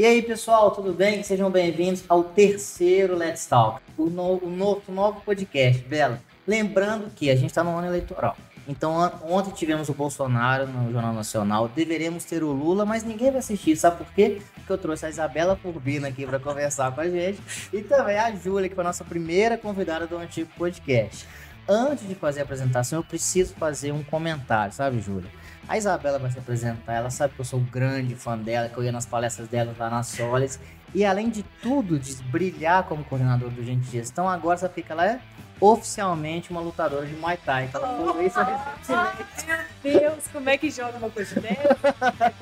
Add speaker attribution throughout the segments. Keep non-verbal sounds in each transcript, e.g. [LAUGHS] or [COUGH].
Speaker 1: E aí, pessoal, tudo bem? Sejam bem-vindos ao terceiro Let's Talk, o, no, o novo, novo podcast, Bela. Lembrando que a gente está no ano eleitoral. Então, ontem tivemos o Bolsonaro no Jornal Nacional, deveremos ter o Lula, mas ninguém vai assistir. Sabe por quê? Porque eu trouxe a Isabela Furbina aqui para conversar com a gente e também a Júlia, que foi a nossa primeira convidada do antigo podcast. Antes de fazer a apresentação, eu preciso fazer um comentário, sabe, Júlia? A Isabela vai se apresentar, ela sabe que eu sou um grande fã dela, que eu ia nas palestras dela lá na Solis. E além de tudo, de brilhar como coordenador do Gente de Gestão, agora você fica lá é oficialmente uma lutadora de Muay Thai. Então, ela falou isso
Speaker 2: recentemente. [LAUGHS] Meu Deus, como é que joga uma coisa dessa?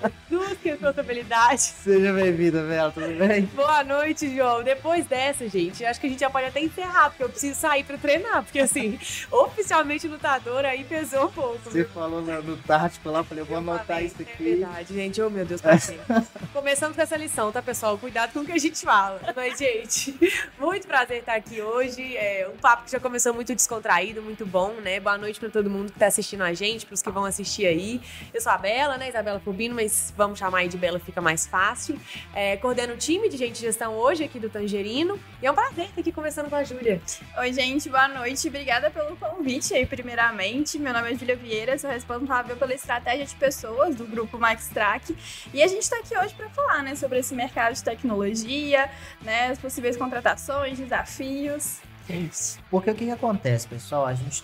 Speaker 2: [LAUGHS] que responsabilidade.
Speaker 1: Seja bem-vinda, Bela, tudo bem? [LAUGHS]
Speaker 2: Boa noite, João. Depois dessa, gente, acho que a gente já pode até encerrar, porque eu preciso sair pra treinar, porque assim, [LAUGHS] oficialmente lutadora aí pesou um pouco.
Speaker 1: Você viu? falou no, no tático lá, falei, eu vou eu anotar falei, isso aqui.
Speaker 2: É verdade, gente. Oh, meu Deus, paciência. Começando com essa lição, tá, pessoal? Cuidado com o que a gente fala. Mas, gente, [LAUGHS] muito prazer estar aqui hoje. É um papo que já começou muito descontraído, muito bom, né? Boa noite para todo mundo que tá assistindo a gente, pros que vão assistir aí. Eu sou a Bela, né? Isabela Fubino, mas vamos chamar aí de Bela, fica mais fácil. É, coordeno o time de gente de gestão hoje aqui do Tangerino. E é um prazer estar aqui conversando com a Júlia.
Speaker 3: Oi, gente, boa noite. Obrigada pelo convite aí, primeiramente. Meu nome é Júlia Vieira, sou responsável pela estratégia de pessoas do grupo Max Track. E a gente está aqui hoje para falar né, sobre esse mercado de tecnologia, né, as possíveis contratações, desafios.
Speaker 1: Isso. Porque o que, que acontece, pessoal? A gente,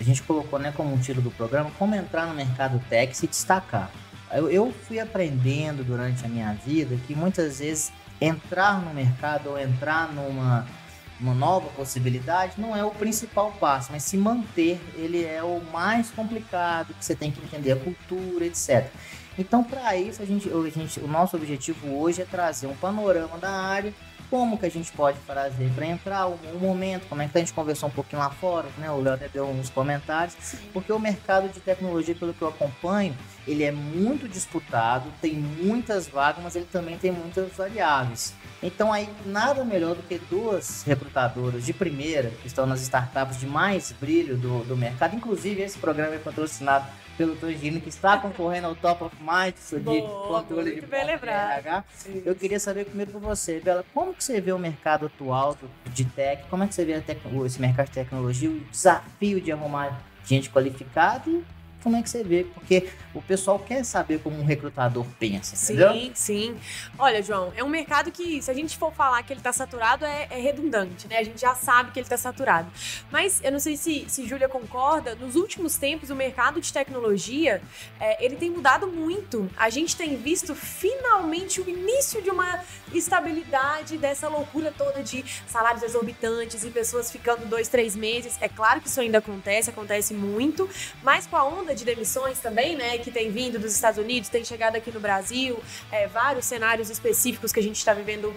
Speaker 1: a gente colocou né, como um título do programa como entrar no mercado tech e se destacar. Eu, eu fui aprendendo durante a minha vida que muitas vezes entrar no mercado ou entrar numa uma nova possibilidade não é o principal passo, mas se manter ele é o mais complicado, que você tem que entender a cultura, etc. Então, para isso, a gente, a gente, o nosso objetivo hoje é trazer um panorama da área como que a gente pode fazer para entrar, o, o, momento, como é que a gente conversou um pouquinho lá fora, né? O Léo até deu uns comentários, Sim. porque o mercado de tecnologia, pelo que eu acompanho, ele é muito disputado, tem muitas vagas, mas ele também tem muitas variáveis. Então aí nada melhor do que duas recrutadoras de primeira, que estão nas startups de mais brilho do, do mercado. Inclusive, esse programa é patrocinado pelo Togino, que está concorrendo ao Top of Mind de controle de bem RH. Eu queria saber primeiro por você, Bela, como que você vê o mercado atual de tech? Como é que você vê esse mercado de tecnologia, o desafio de arrumar gente qualificada e como é que você vê, porque o pessoal quer saber como um recrutador pensa,
Speaker 2: sim,
Speaker 1: entendeu?
Speaker 2: Sim, Olha, João, é um mercado que, se a gente for falar que ele está saturado, é, é, redundante, né? A gente já sabe que ele está saturado. Mas eu não sei se, se Júlia concorda, nos últimos tempos o mercado de tecnologia, é, ele tem mudado muito. A gente tem visto finalmente o início de uma estabilidade dessa loucura toda de salários exorbitantes e pessoas ficando dois, três meses. É claro que isso ainda acontece, acontece muito, mas com a onda de demissões também, né, que tem vindo dos Estados Unidos, tem chegado aqui no Brasil, é, vários cenários específicos que a gente está vivendo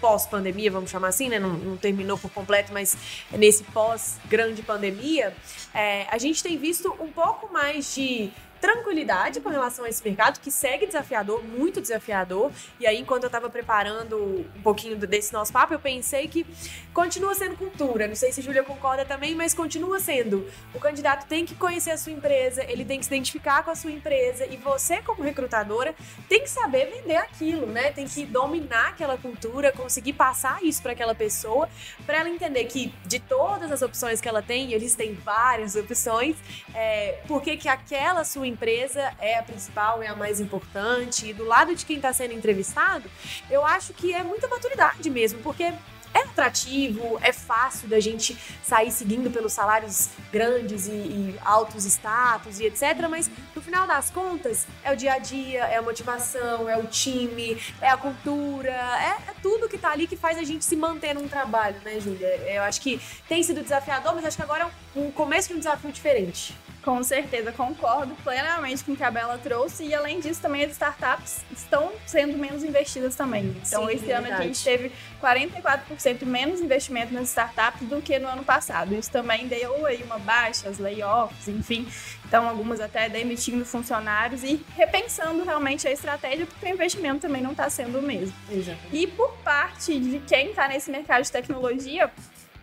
Speaker 2: pós-pandemia, vamos chamar assim, né? Não, não, terminou por completo, mas nesse pós-grande pandemia, é, a gente tem visto um pouco mais de tranquilidade com relação a esse mercado, que segue desafiador, muito desafiador. E aí, enquanto eu estava preparando um pouquinho desse nosso papo, eu pensei que continua sendo cultura. Não sei se Júlia concorda também, mas continua sendo. O candidato tem que conhecer a sua empresa, ele tem que se identificar com a sua empresa e você, como recrutadora, tem que saber vender aquilo, né? Tem que dominar aquela cultura, conseguir passar isso para aquela pessoa, para ela entender que de todas as opções que ela tem, eles têm várias opções, é, por que que aquela sua empresa é a principal, é a mais importante. E do lado de quem está sendo entrevistado, eu acho que é muita maturidade mesmo, porque é atrativo, é fácil da gente sair seguindo pelos salários grandes e, e, altos status e etc. Mas no final das contas, é o dia a dia, é a motivação, é o time, é a cultura, é, é tudo que tá ali que faz a gente se manter num trabalho, né, Júlia? Eu acho que tem sido desafiador, mas acho que agora é um começo de um desafio diferente.
Speaker 3: Com certeza, concordo plenamente com o que a Bela trouxe. E além disso, também as startups estão sendo menos investidas também. Então, Sim, esse ano a gente teve 44% menos investimento nas startups do que no ano passado. Isso também deu aí uma baixa, as layoffs, enfim. Então, algumas até demitindo funcionários e repensando realmente a estratégia, porque o investimento também não está sendo o mesmo.
Speaker 2: Exatamente.
Speaker 3: E por parte de quem está nesse mercado de tecnologia,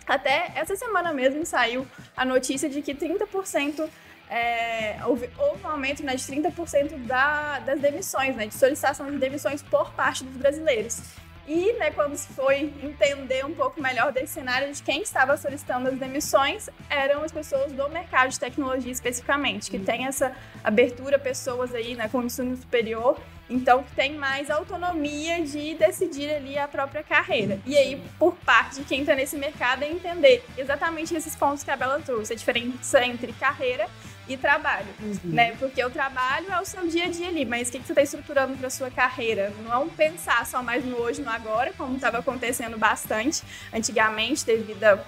Speaker 3: até essa semana mesmo saiu a notícia de que 30% é, houve, houve, um aumento né, de 30% da, das demissões, né, de solicitação de demissões por parte dos brasileiros. E né, quando se foi entender um pouco melhor desse cenário de quem estava solicitando as demissões, eram as pessoas do mercado de tecnologia especificamente, que tem essa abertura, pessoas aí né, com ensino superior, então que tem mais autonomia de decidir ali a própria carreira. E aí, por parte de quem está nesse mercado, é entender exatamente esses pontos que a Bela trouxe, a diferença entre carreira e trabalho, uhum. né? Porque o trabalho é o seu dia a dia ali, mas o que, que você está estruturando para sua carreira? Não é um pensar só mais no hoje, no agora, como estava acontecendo bastante antigamente devido a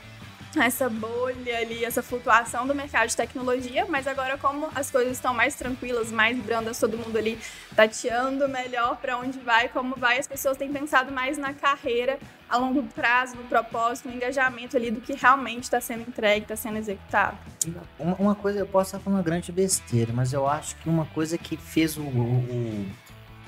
Speaker 3: essa bolha ali, essa flutuação do mercado de tecnologia, mas agora como as coisas estão mais tranquilas, mais brandas, todo mundo ali tateando melhor para onde vai, como vai, as pessoas têm pensado mais na carreira a longo prazo, no propósito, no engajamento ali do que realmente está sendo entregue, está sendo executado.
Speaker 1: Uma, uma, coisa, eu posso estar falando uma grande besteira, mas eu acho que uma coisa que fez o, o, o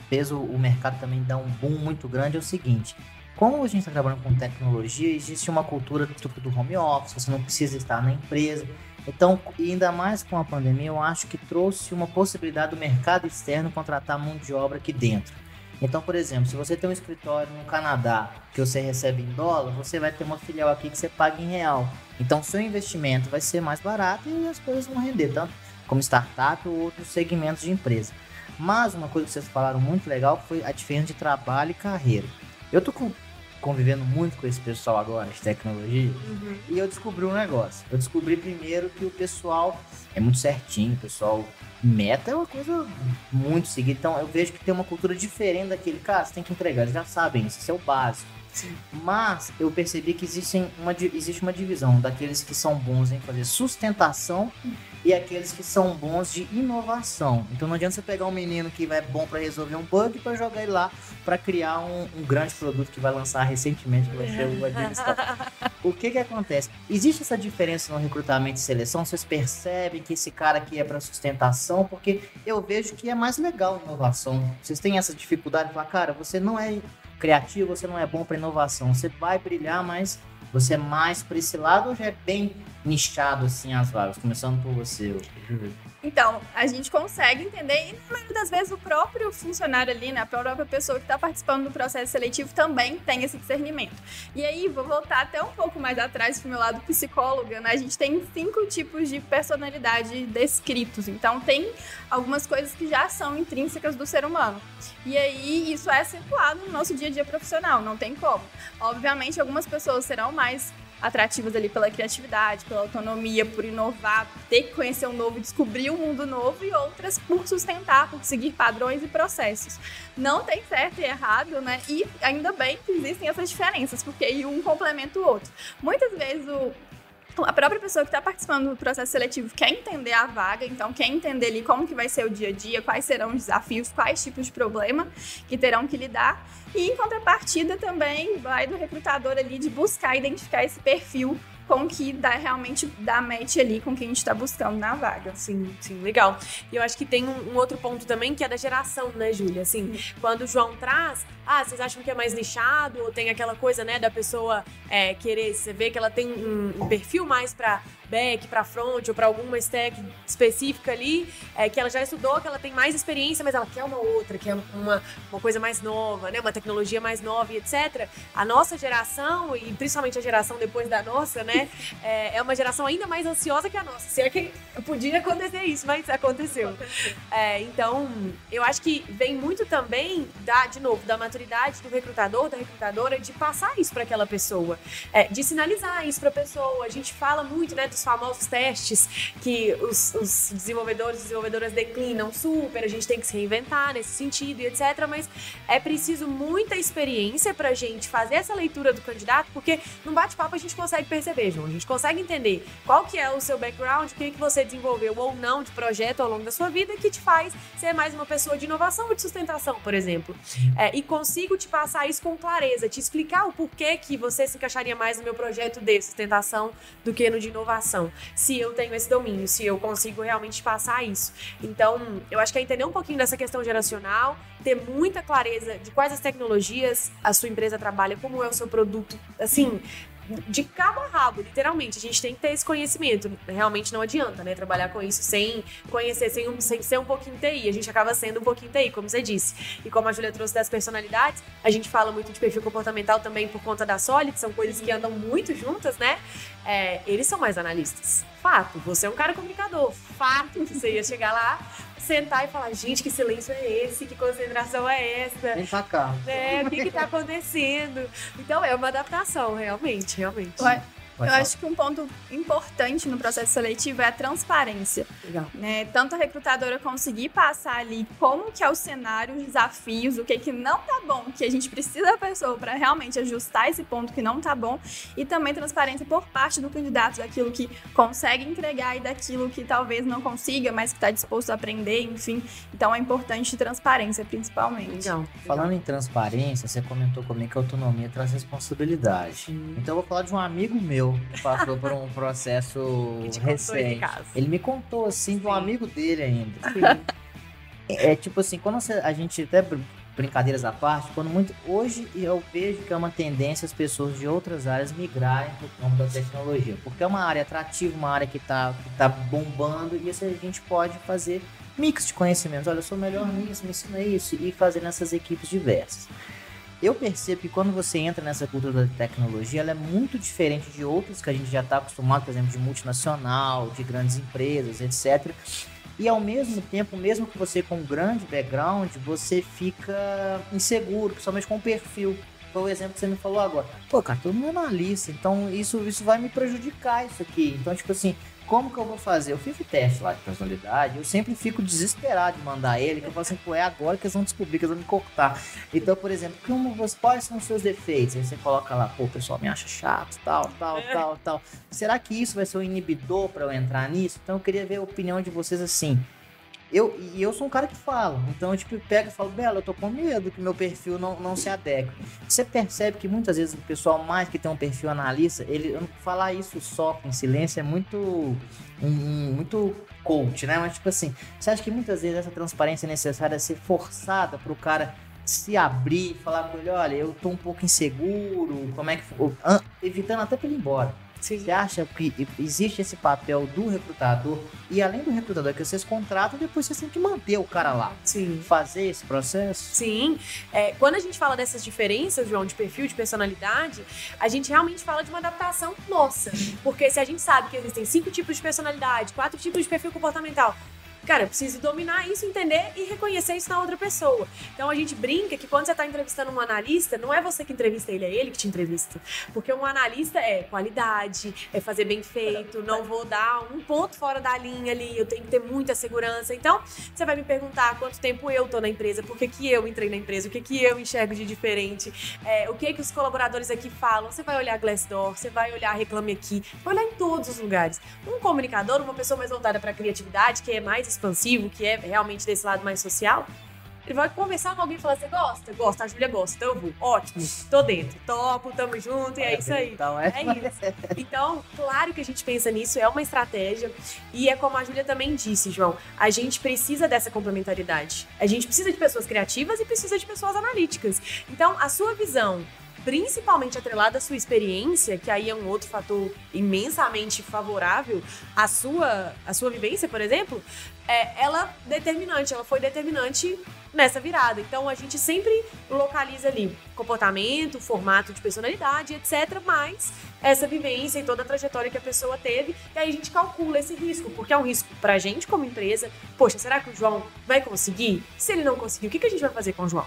Speaker 1: fez o, o mercado também dar um boom muito grande é o seguinte, como a gente está trabalhando com tecnologia, existe uma cultura do, do home office, você não precisa estar na empresa. Então, ainda mais com a pandemia, eu acho que trouxe uma possibilidade do mercado externo contratar mão de obra aqui dentro. Então, por exemplo, se você tem um escritório no Canadá que você recebe em dólar, você vai ter uma filial aqui que você paga em real. Então, seu investimento vai ser mais barato e as coisas vão render, tanto como startup ou outros segmentos de empresa. Mas uma coisa que vocês falaram muito legal foi a diferença de trabalho e carreira. Eu tô com convivendo muito com esse pessoal agora de tecnologia uhum. e eu descobri um negócio. Eu descobri primeiro que o pessoal é muito certinho, o pessoal meta é uma coisa muito seguida. Então eu vejo que tem uma cultura diferente daquele cara, você tem que entregar, eles já sabem, isso é o básico. Sim. Mas eu percebi que existem uma, existe uma divisão daqueles que são bons em fazer sustentação e aqueles que são bons de inovação. Então não adianta você pegar um menino que é bom para resolver um bug para jogar ele lá para criar um, um, grande produto que vai lançar recentemente que vai ser o [LAUGHS] o que que acontece? Existe essa diferença no recrutamento e seleção? Vocês percebem que esse cara aqui é para sustentação? Porque eu vejo que é mais legal inovação. Vocês têm essa dificuldade de falar, cara, você não é criativo, você não é bom para inovação. Você vai brilhar, mas você é mais para esse lado ou já é bem nichado assim as vagas? Começando por você.
Speaker 3: Então, a gente consegue entender, e na maioria das vezes o próprio funcionário ali, né, a própria pessoa que está participando do processo seletivo também tem esse discernimento. E aí, vou voltar até um pouco mais atrás para o meu lado psicóloga, né? A gente tem cinco tipos de personalidade descritos. Então, tem algumas coisas que já são intrínsecas do ser humano. E aí, isso é acentuado no nosso dia a dia profissional, não tem como. Obviamente, algumas pessoas serão mais atrativas ali pela criatividade, pela autonomia, por inovar, por ter que conhecer um novo, descobrir um mundo novo e outras por sustentar, por seguir padrões e processos. Não tem certo e errado, né? E ainda bem que existem essas diferenças, porque um complementa o outro. Muitas vezes o a própria pessoa que está participando do processo seletivo quer entender a vaga, então quer entender ali como que vai ser o dia a dia, quais serão os desafios, quais tipos de problema que terão que lidar. E em contrapartida também vai do recrutador ali de buscar identificar esse perfil com que dá realmente dá match ali com quem a gente está buscando na vaga.
Speaker 2: Sim, sim, legal. E eu acho que tem um, um outro ponto também que é da geração, né, Júlia? Assim, quando o João traz, ah, vocês acham que é mais nichado ou tem aquela coisa, né, da pessoa é, querer, você vê que ela tem um, um perfil mais para back, para front ou para alguma stack específica ali, é, que ela já estudou, que ela tem mais experiência, mas ela quer uma outra, quer uma, uma coisa mais nova, né, uma tecnologia mais nova e etc. A nossa geração, e principalmente a geração depois da nossa, né, [LAUGHS] é, é uma geração ainda mais ansiosa que a nossa. Se é que podia acontecer isso, mas aconteceu. É, então, eu acho que vem muito também, da, de novo, da maturidade do recrutador, da recrutadora, de passar isso para aquela pessoa, é, de sinalizar isso para a pessoa. A gente fala muito, né, dos famosos testes que os, os desenvolvedores e desenvolvedoras declinam super, a gente tem que se reinventar nesse sentido e etc. Mas é preciso muita experiência para a gente fazer essa leitura do candidato, porque no bate-papo a gente consegue perceber, João, a gente consegue entender qual que é o seu background, o que, que você desenvolveu ou não de projeto ao longo da sua vida que te faz ser mais uma pessoa de inovação ou de sustentação, por exemplo. É, e consigo te passar isso com clareza, te explicar o porquê que você se encaixaria mais no meu projeto de sustentação do que no de inovação se eu tenho esse domínio, se eu consigo realmente passar isso. Então, eu acho que é entender um pouquinho dessa questão geracional, ter muita clareza de quais as tecnologias a sua empresa trabalha, como é o seu produto, assim, de cabo a rabo, literalmente. A gente tem que ter esse conhecimento. Realmente não adianta, né? Trabalhar com isso sem conhecer, sem, um, sem ser um pouquinho TI. A gente acaba sendo um pouquinho TI, como você disse. E como a Julia trouxe das personalidades, a gente fala muito de perfil comportamental também por conta da Solid, são coisas que andam muito juntas, né? É, eles são mais analistas. Fato. Você é um cara comunicador. Fato que você ia chegar lá, sentar e falar, gente, que silêncio é esse? Que concentração é essa?
Speaker 1: Vem pra cá.
Speaker 2: É, o que que tá acontecendo? Então é uma adaptação, realmente, realmente.
Speaker 3: Ué. Eu acho que um ponto importante no processo seletivo é a transparência.
Speaker 2: Legal.
Speaker 3: Né? Tanto a recrutadora conseguir passar ali como que é o cenário, os desafios, o que que não tá bom, que a gente precisa da pessoa para realmente ajustar esse ponto que não tá bom, e também transparência por parte do candidato, daquilo que consegue entregar e daquilo que talvez não consiga, mas que está disposto a aprender, enfim. Então é importante transparência, principalmente.
Speaker 2: Legal.
Speaker 1: Falando em transparência, você comentou comigo que a autonomia traz responsabilidade. Hum. Então eu vou falar de um amigo meu passou por um processo [LAUGHS] recente. Ele me contou, assim, Sim. de um amigo dele ainda. [LAUGHS] é, tipo assim, quando você, a gente até brincadeiras à parte, quando muito hoje eu vejo que é uma tendência as pessoas de outras áreas migrarem para o campo da tecnologia, porque é uma área atrativa, uma área que está que tá bombando e isso a gente pode fazer mix de conhecimentos. Olha, eu sou melhor nisso, me ensina isso e fazer nessas equipes diversas eu percebo que quando você entra nessa cultura da tecnologia, ela é muito diferente de outras que a gente já está acostumado, por exemplo, de multinacional, de grandes empresas, etc. E ao mesmo tempo, mesmo que você com um grande background, você fica inseguro, principalmente com o perfil. Foi o exemplo que você me falou agora. Pô, cara, todo mundo é analista, então isso, isso vai me prejudicar isso aqui. Então, tipo assim, como que eu vou fazer? Eu fiz o teste lá de personalidade, eu sempre fico desesperado de mandar ele, que eu falo assim, pô, é agora que eles vão descobrir, que eles vão me cortar. Então, por exemplo, como quais são os seus defeitos? Aí você coloca lá, pô, o pessoal me acha chato, tal, tal, é. tal, tal. Será que isso vai ser um inibidor para eu entrar nisso? Então eu queria ver a opinião de vocês assim. Eu, e eu sou um cara que fala. Então eu tipo, pego e falo, Bela, eu tô com medo que meu perfil não, não se adeque. Você percebe que muitas vezes o pessoal mais que tem um perfil analista, ele falar isso só em silêncio é muito. Um, muito coach, né? Mas tipo assim, você acha que muitas vezes essa transparência é necessária ser forçada pro cara se abrir, falar com ele, olha, eu tô um pouco inseguro, como é que. Evitando até pra ele ir embora. Você acha que existe esse papel do recrutador e além do recrutador que vocês contratam, depois vocês têm que manter o cara lá?
Speaker 2: Sim.
Speaker 1: Fazer esse processo?
Speaker 2: Sim. É, quando a gente fala dessas diferenças, João, de perfil, de personalidade, a gente realmente fala de uma adaptação nossa. Porque se a gente sabe que existem cinco tipos de personalidade, quatro tipos de perfil comportamental, Cara, eu preciso dominar isso, entender e reconhecer isso na outra pessoa. Então a gente brinca que quando você está entrevistando um analista, não é você que entrevista ele, é ele que te entrevista. Porque um analista é qualidade, é fazer bem feito, não vou dar um ponto fora da linha ali, eu tenho que ter muita segurança. Então, você vai me perguntar quanto tempo eu tô na empresa, por que, que eu entrei na empresa, o que, que eu enxergo de diferente, é, o que que os colaboradores aqui falam. Você vai olhar Glassdoor, você vai olhar Reclame Aqui, vai olhar em todos os lugares. Um comunicador, uma pessoa mais voltada para criatividade, que é mais expansivo, que é realmente desse lado mais social, ele vai conversar com alguém e falar: Você gosta? Gosta, a Júlia gosta, então eu vou. Ótimo, tô dentro, topo, tamo junto, e é, é isso aí.
Speaker 1: Então, é...
Speaker 2: é isso. Então, claro que a gente pensa nisso, é uma estratégia. E é como a Júlia também disse, João: a gente precisa dessa complementaridade. A gente precisa de pessoas criativas e precisa de pessoas analíticas. Então, a sua visão principalmente atrelada à sua experiência, que aí é um outro fator imensamente favorável à sua, à sua vivência, por exemplo, é, ela determinante, ela foi determinante nessa virada. Então a gente sempre localiza ali comportamento, formato de personalidade, etc. Mas essa vivência e toda a trajetória que a pessoa teve, e aí a gente calcula esse risco, porque é um risco pra gente como empresa. Poxa, será que o João vai conseguir? Se ele não conseguir, o que a gente vai fazer com o João?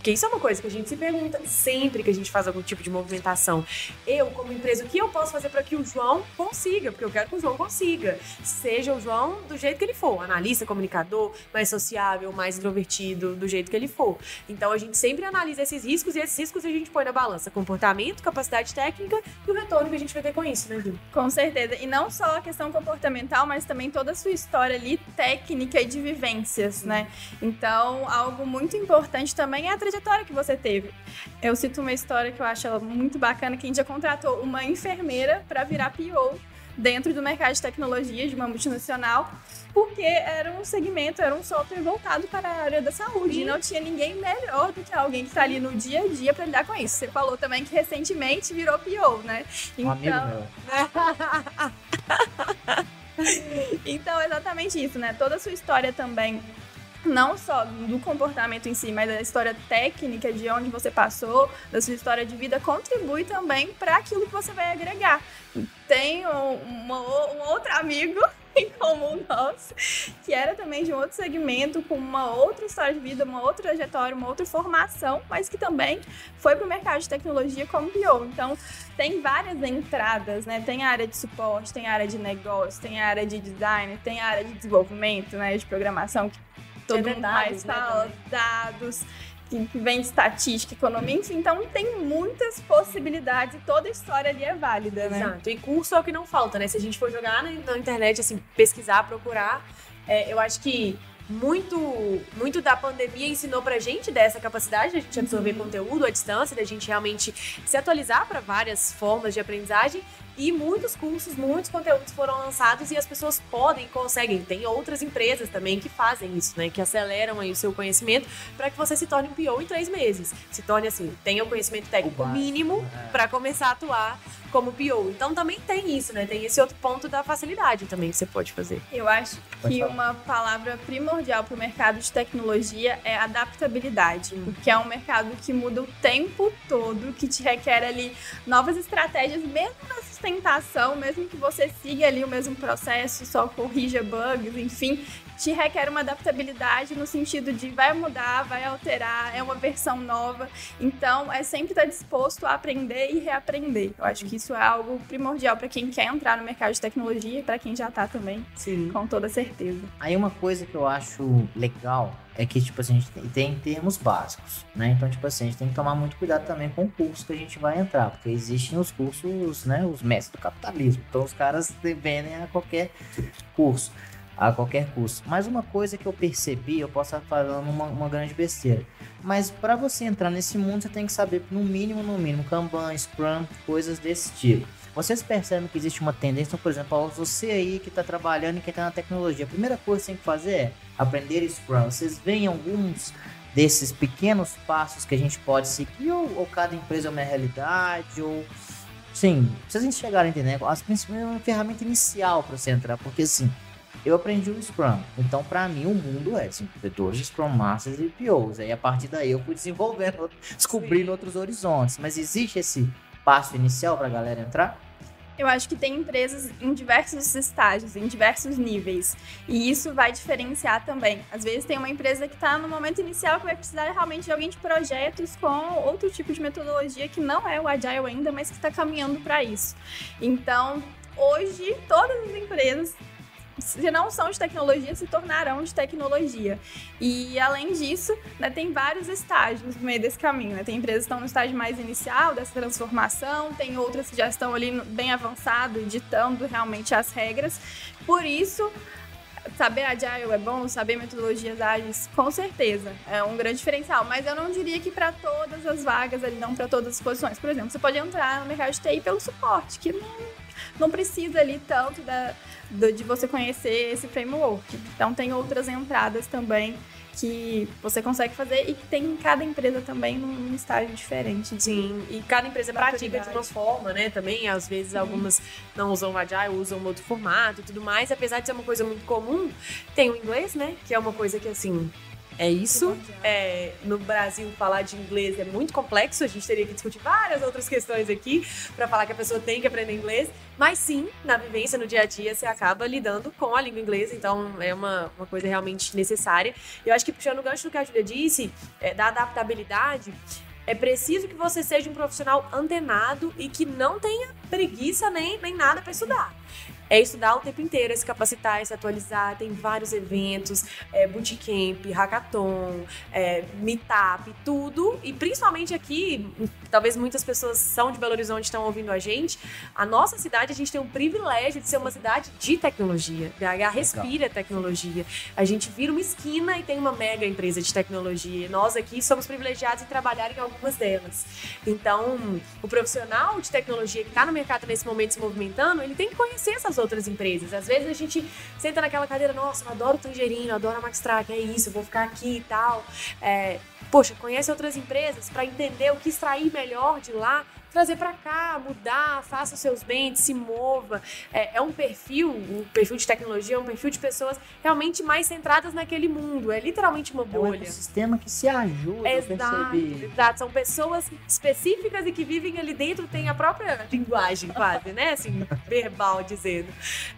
Speaker 2: Porque isso é uma coisa que a gente se pergunta sempre que a gente faz algum tipo de movimentação. Eu, como empresa, o que eu posso fazer para que o João consiga? Porque eu quero que o João consiga. Seja o João do jeito que ele for, analista, comunicador, mais sociável, mais introvertido, do jeito que ele for. Então a gente sempre analisa esses riscos e esses riscos a gente põe na balança comportamento, capacidade técnica e o retorno que a gente vai ter com isso, né, Ju?
Speaker 3: Com certeza. E não só a questão comportamental, mas também toda a sua história ali técnica e de vivências, né? Então, algo muito importante também é a trajetória que você teve. Eu cito uma história que eu acho muito bacana, que a gente já contratou uma enfermeira para virar PO dentro do mercado de tecnologia de uma multinacional, porque era um segmento, era um software voltado para a área da saúde. Sim. E não tinha ninguém melhor do que alguém que está ali no dia a dia para lidar com isso. Você falou também que recentemente virou PO, né?
Speaker 1: Então... Um amigo meu. [LAUGHS]
Speaker 3: então, exatamente isso, né? Toda a sua história também não só do comportamento em si, mas da história técnica de onde você passou, da sua história de vida, contribui também para aquilo que você vai agregar. Tem um, um outro amigo [LAUGHS] em comum nosso, que era também de um outro segmento, com uma outra história de vida, uma outra trajetória, uma outra formação, mas que também foi para o mercado de tecnologia como PO. Então, tem várias entradas, né? Tem a área de suporte, tem a área de negócio, tem a área de design, tem a área de desenvolvimento, né? De programação, que todo é mundo mais né, fala, né, dados, que vem de estatística, economia, enfim, então tem muitas possibilidades e toda a história ali é válida, né?
Speaker 2: Exato. E curso é o que não falta, né? Se a gente for jogar na, na internet, assim, pesquisar, procurar, é, eu acho que muito, muito da pandemia ensinou pra gente dessa capacidade de a gente absorver uhum. conteúdo à distância, da gente realmente se atualizar para várias formas de aprendizagem e muitos cursos, muitos conteúdos foram lançados e as pessoas podem, conseguem. Tem outras empresas também que fazem isso, né? Que aceleram aí o seu conhecimento para que você se torne um PO em três meses. Se torne assim, tenha o conhecimento técnico mínimo é. para começar a atuar como PO. Então também tem isso, né? Tem esse outro ponto da facilidade também que você pode fazer.
Speaker 3: Eu acho que uma palavra primordial para o mercado de tecnologia é adaptabilidade, hum. porque é um mercado que muda o tempo todo, que te requer ali novas estratégias, mesmo na sustentação, mesmo que você siga ali o mesmo processo, só corrija bugs, enfim, te requer uma adaptabilidade no sentido de vai mudar, vai alterar, é uma versão nova. Então, é sempre estar disposto a aprender e reaprender. Eu acho que isso é algo primordial para quem quer entrar no mercado de tecnologia e para quem já está também, Sim. com toda certeza.
Speaker 1: Aí uma coisa que eu acho legal é que, tipo assim, a gente tem, termos básicos, né? Então, tipo assim, a gente tem que tomar muito cuidado também com o curso que a gente vai entrar, porque existem os cursos, né, os mestres do capitalismo. Então, os caras vendem a qualquer curso a qualquer custo. Mas uma coisa que eu percebi, eu posso estar falando uma, uma grande besteira, mas para você entrar nesse mundo, você tem que saber, no mínimo, no mínimo, Kanban, Scrum, coisas desse tipo. Vocês percebem que existe uma tendência, então, por exemplo, você aí que está trabalhando e que está na tecnologia, a primeira coisa que você tem que fazer é aprender Scrum. Vocês veem alguns desses pequenos passos que a gente pode seguir, ou, ou cada empresa é uma realidade, ou sim, chegar a entender, as principais é uma ferramenta inicial para você entrar, porque assim, eu aprendi o Scrum. Então, para mim, o mundo é desenvolvedores, Scrum Masters e POs. Aí, a partir daí, eu fui desenvolvendo, [LAUGHS] descobrindo Sim. outros horizontes. Mas existe esse passo inicial para a galera entrar?
Speaker 3: Eu acho que tem empresas em diversos estágios, em diversos níveis. E isso vai diferenciar também. Às vezes tem uma empresa que está no momento inicial que vai precisar realmente de alguém de projetos com outro tipo de metodologia que não é o Agile ainda, mas que está caminhando para isso. Então, hoje, todas as empresas se não são de tecnologia, se tornarão de tecnologia. E além disso, né, tem vários estágios no meio desse caminho. Né? Tem empresas que estão no estágio mais inicial dessa transformação, tem outras que já estão ali bem avançado, editando realmente as regras. Por isso, saber agile é bom, saber metodologias ágeis, com certeza, é um grande diferencial. Mas eu não diria que para todas as vagas ali, não para todas as posições. Por exemplo, você pode entrar no mercado de TI pelo suporte, que não, não precisa ali tanto da do, de você conhecer esse framework. Então tem outras entradas também que você consegue fazer e que tem em cada empresa também num estágio diferente.
Speaker 2: Sim, e cada empresa pratica de uma forma, né? Também, às vezes, algumas não usam o Agile, usam outro formato e tudo mais. Apesar de ser uma coisa muito comum, tem o inglês, né? Que é uma coisa que, assim, é isso. É, no Brasil, falar de inglês é muito complexo. A gente teria que discutir várias outras questões aqui para falar que a pessoa tem que aprender inglês. Mas sim, na vivência, no dia a dia, você acaba lidando com a língua inglesa. Então, é uma, uma coisa realmente necessária. Eu acho que, puxando o gancho do que a Julia disse, é, da adaptabilidade, é preciso que você seja um profissional antenado e que não tenha preguiça nem, nem nada para estudar é estudar o tempo inteiro, é se capacitar, é se atualizar. Tem vários eventos, é, bootcamp, hackathon, é, meetup, tudo. E principalmente aqui, talvez muitas pessoas são de Belo Horizonte estão ouvindo a gente. A nossa cidade, a gente tem um privilégio de ser uma cidade de tecnologia. BH respira Legal. tecnologia. A gente vira uma esquina e tem uma mega empresa de tecnologia. Nós aqui somos privilegiados em trabalhar em algumas delas. Então, o profissional de tecnologia que está no mercado nesse momento se movimentando, ele tem que conhecer essas outras empresas. Às vezes a gente senta naquela cadeira, nossa, eu adoro o Tangerino, eu adoro a Max Track, é isso, eu vou ficar aqui e tal. É, poxa, conhece outras empresas para entender o que extrair melhor de lá trazer para cá, mudar, faça os seus bens, se mova. É, é, um perfil, um perfil de tecnologia, é um perfil de pessoas realmente mais centradas naquele mundo. É literalmente uma bolha.
Speaker 1: É um sistema que se ajuda exato, a perceber.
Speaker 2: Exato, são pessoas específicas e que vivem ali dentro, têm a própria linguagem quase, né? Assim, [LAUGHS] verbal dizendo.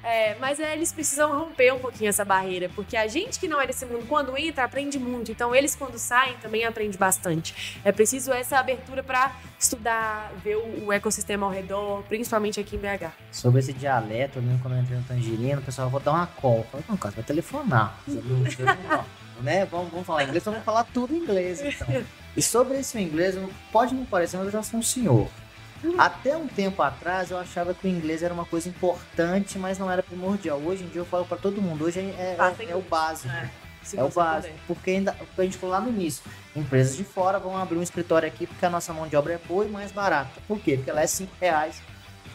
Speaker 2: É, mas é, eles precisam romper um pouquinho essa barreira, porque a gente que não é desse mundo, quando entra, aprende muito. Então eles, quando saem, também aprendem bastante. É preciso essa abertura para estudar, ver o, o, ecossistema ao redor, principalmente aqui em BH.
Speaker 1: Sobre esse dialeto, eu lembro quando eu entrei no Tangerino, o pessoal, vou dar uma call. Eu falei, não, cara, vai telefonar. [LAUGHS] né? Vamos, vamos falar inglês, então vamos falar tudo em inglês, então. [LAUGHS] E sobre esse inglês, pode não parecer, mas eu já sou um senhor. Até um tempo atrás eu achava que o inglês era uma coisa importante, mas não era primordial. Hoje em dia eu falo para todo mundo, hoje é, é, é o básico. É. é o básico. Porque ainda, a gente falou lá no início, empresas de fora vão abrir um escritório aqui porque a nossa mão de obra é boa e mais barata. Por quê? Porque ela é 5 reais,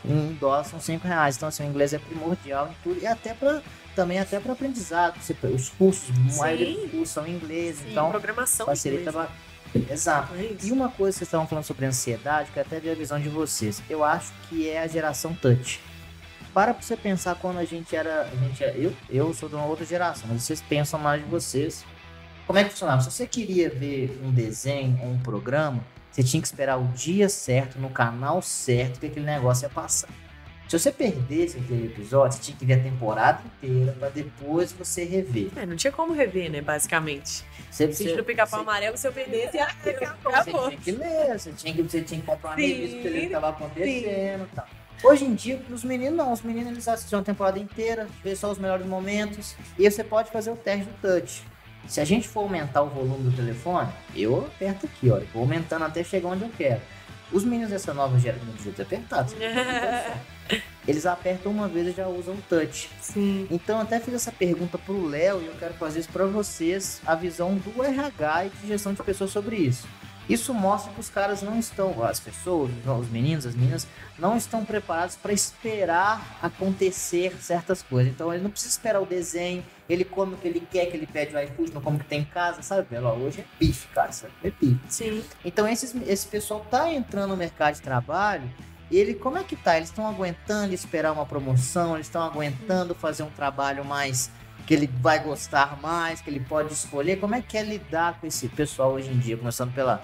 Speaker 1: em dólar são 5 reais. Então assim, o inglês é primordial em tudo. E até para também até para aprendizado. Os cursos, a maioria dos cursos são em inglês, Sim, então
Speaker 2: programação
Speaker 1: facilita Exato. É e uma coisa que vocês estavam falando sobre ansiedade, que até ver a visão de vocês. Eu acho que é a geração touch. Para pra você pensar quando a gente era. A gente era eu, eu sou de uma outra geração, mas vocês pensam mais de vocês. Como é que funcionava? Se você queria ver um desenho ou um programa, você tinha que esperar o dia certo, no canal certo, que aquele negócio ia passar. Se você perdesse aquele episódio, você tinha que ver a temporada inteira para depois você rever.
Speaker 2: É, não tinha como rever, né, basicamente. Você, se no pica-pau amarelo, se eu perdesse, acabou.
Speaker 1: Você tinha que ler, você tinha que, você tinha que comprar uma revista pra ver o que estava acontecendo e tal. Hoje em dia, os meninos não, os meninos eles assistem a temporada inteira, vê só os melhores momentos, e você pode fazer o teste do touch. Se a gente for aumentar o volume do telefone, eu aperto aqui, ó, vou aumentando até chegar onde eu quero. Os meninos dessa nova geração, não devia ter apertado. [LAUGHS] Eles apertam uma vez e já usam o touch.
Speaker 2: Sim.
Speaker 1: Então até fiz essa pergunta pro Léo e eu quero fazer isso para vocês, a visão do RH e de gestão de pessoas sobre isso. Isso mostra que os caras não estão, as pessoas, os meninos, as meninas, não estão preparados para esperar acontecer certas coisas. Então ele não precisa esperar o desenho, ele come o que ele quer, que ele pede o iFood, não come o que tem em casa, sabe? Ó, hoje é bife, cara, sabe? É bife.
Speaker 2: Sim.
Speaker 1: Então esses, esse pessoal tá entrando no mercado de trabalho e ele, como é que tá? Eles estão aguentando esperar uma promoção, eles estão aguentando fazer um trabalho mais que ele vai gostar mais, que ele pode escolher. Como é que é lidar com esse pessoal hoje em dia, começando pela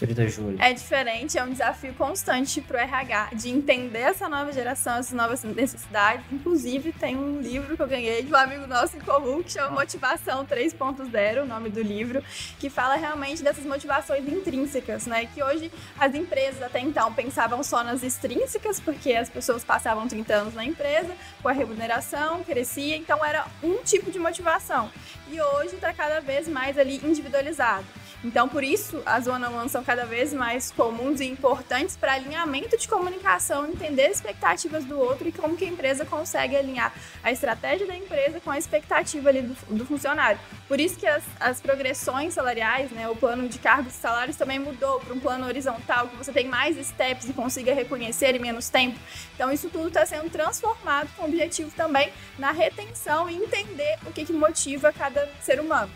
Speaker 1: Senhorita Júlia.
Speaker 3: É diferente, é um desafio constante para o RH de entender essa nova geração, essas novas necessidades. Inclusive, tem um livro que eu ganhei de um amigo nosso em comum que chama Motivação 3.0, o nome do livro, que fala realmente dessas motivações intrínsecas, né? Que hoje as empresas até então pensavam só nas extrínsecas, porque as pessoas passavam 30 anos na empresa, com a remuneração, crescia, então era um tipo de motivação. E hoje está cada vez mais ali individualizado. Então, por isso, as one-on-one são cada vez mais comuns e importantes para alinhamento de comunicação, entender as expectativas do outro e como que a empresa consegue alinhar a estratégia da empresa com a expectativa ali do, do funcionário. Por isso que as, as progressões salariais, né, o plano de cargos e salários também mudou para um plano horizontal, que você tem mais steps e consiga reconhecer em menos tempo. Então, isso tudo está sendo transformado com o objetivo também na retenção e entender o que, que motiva cada ser humano.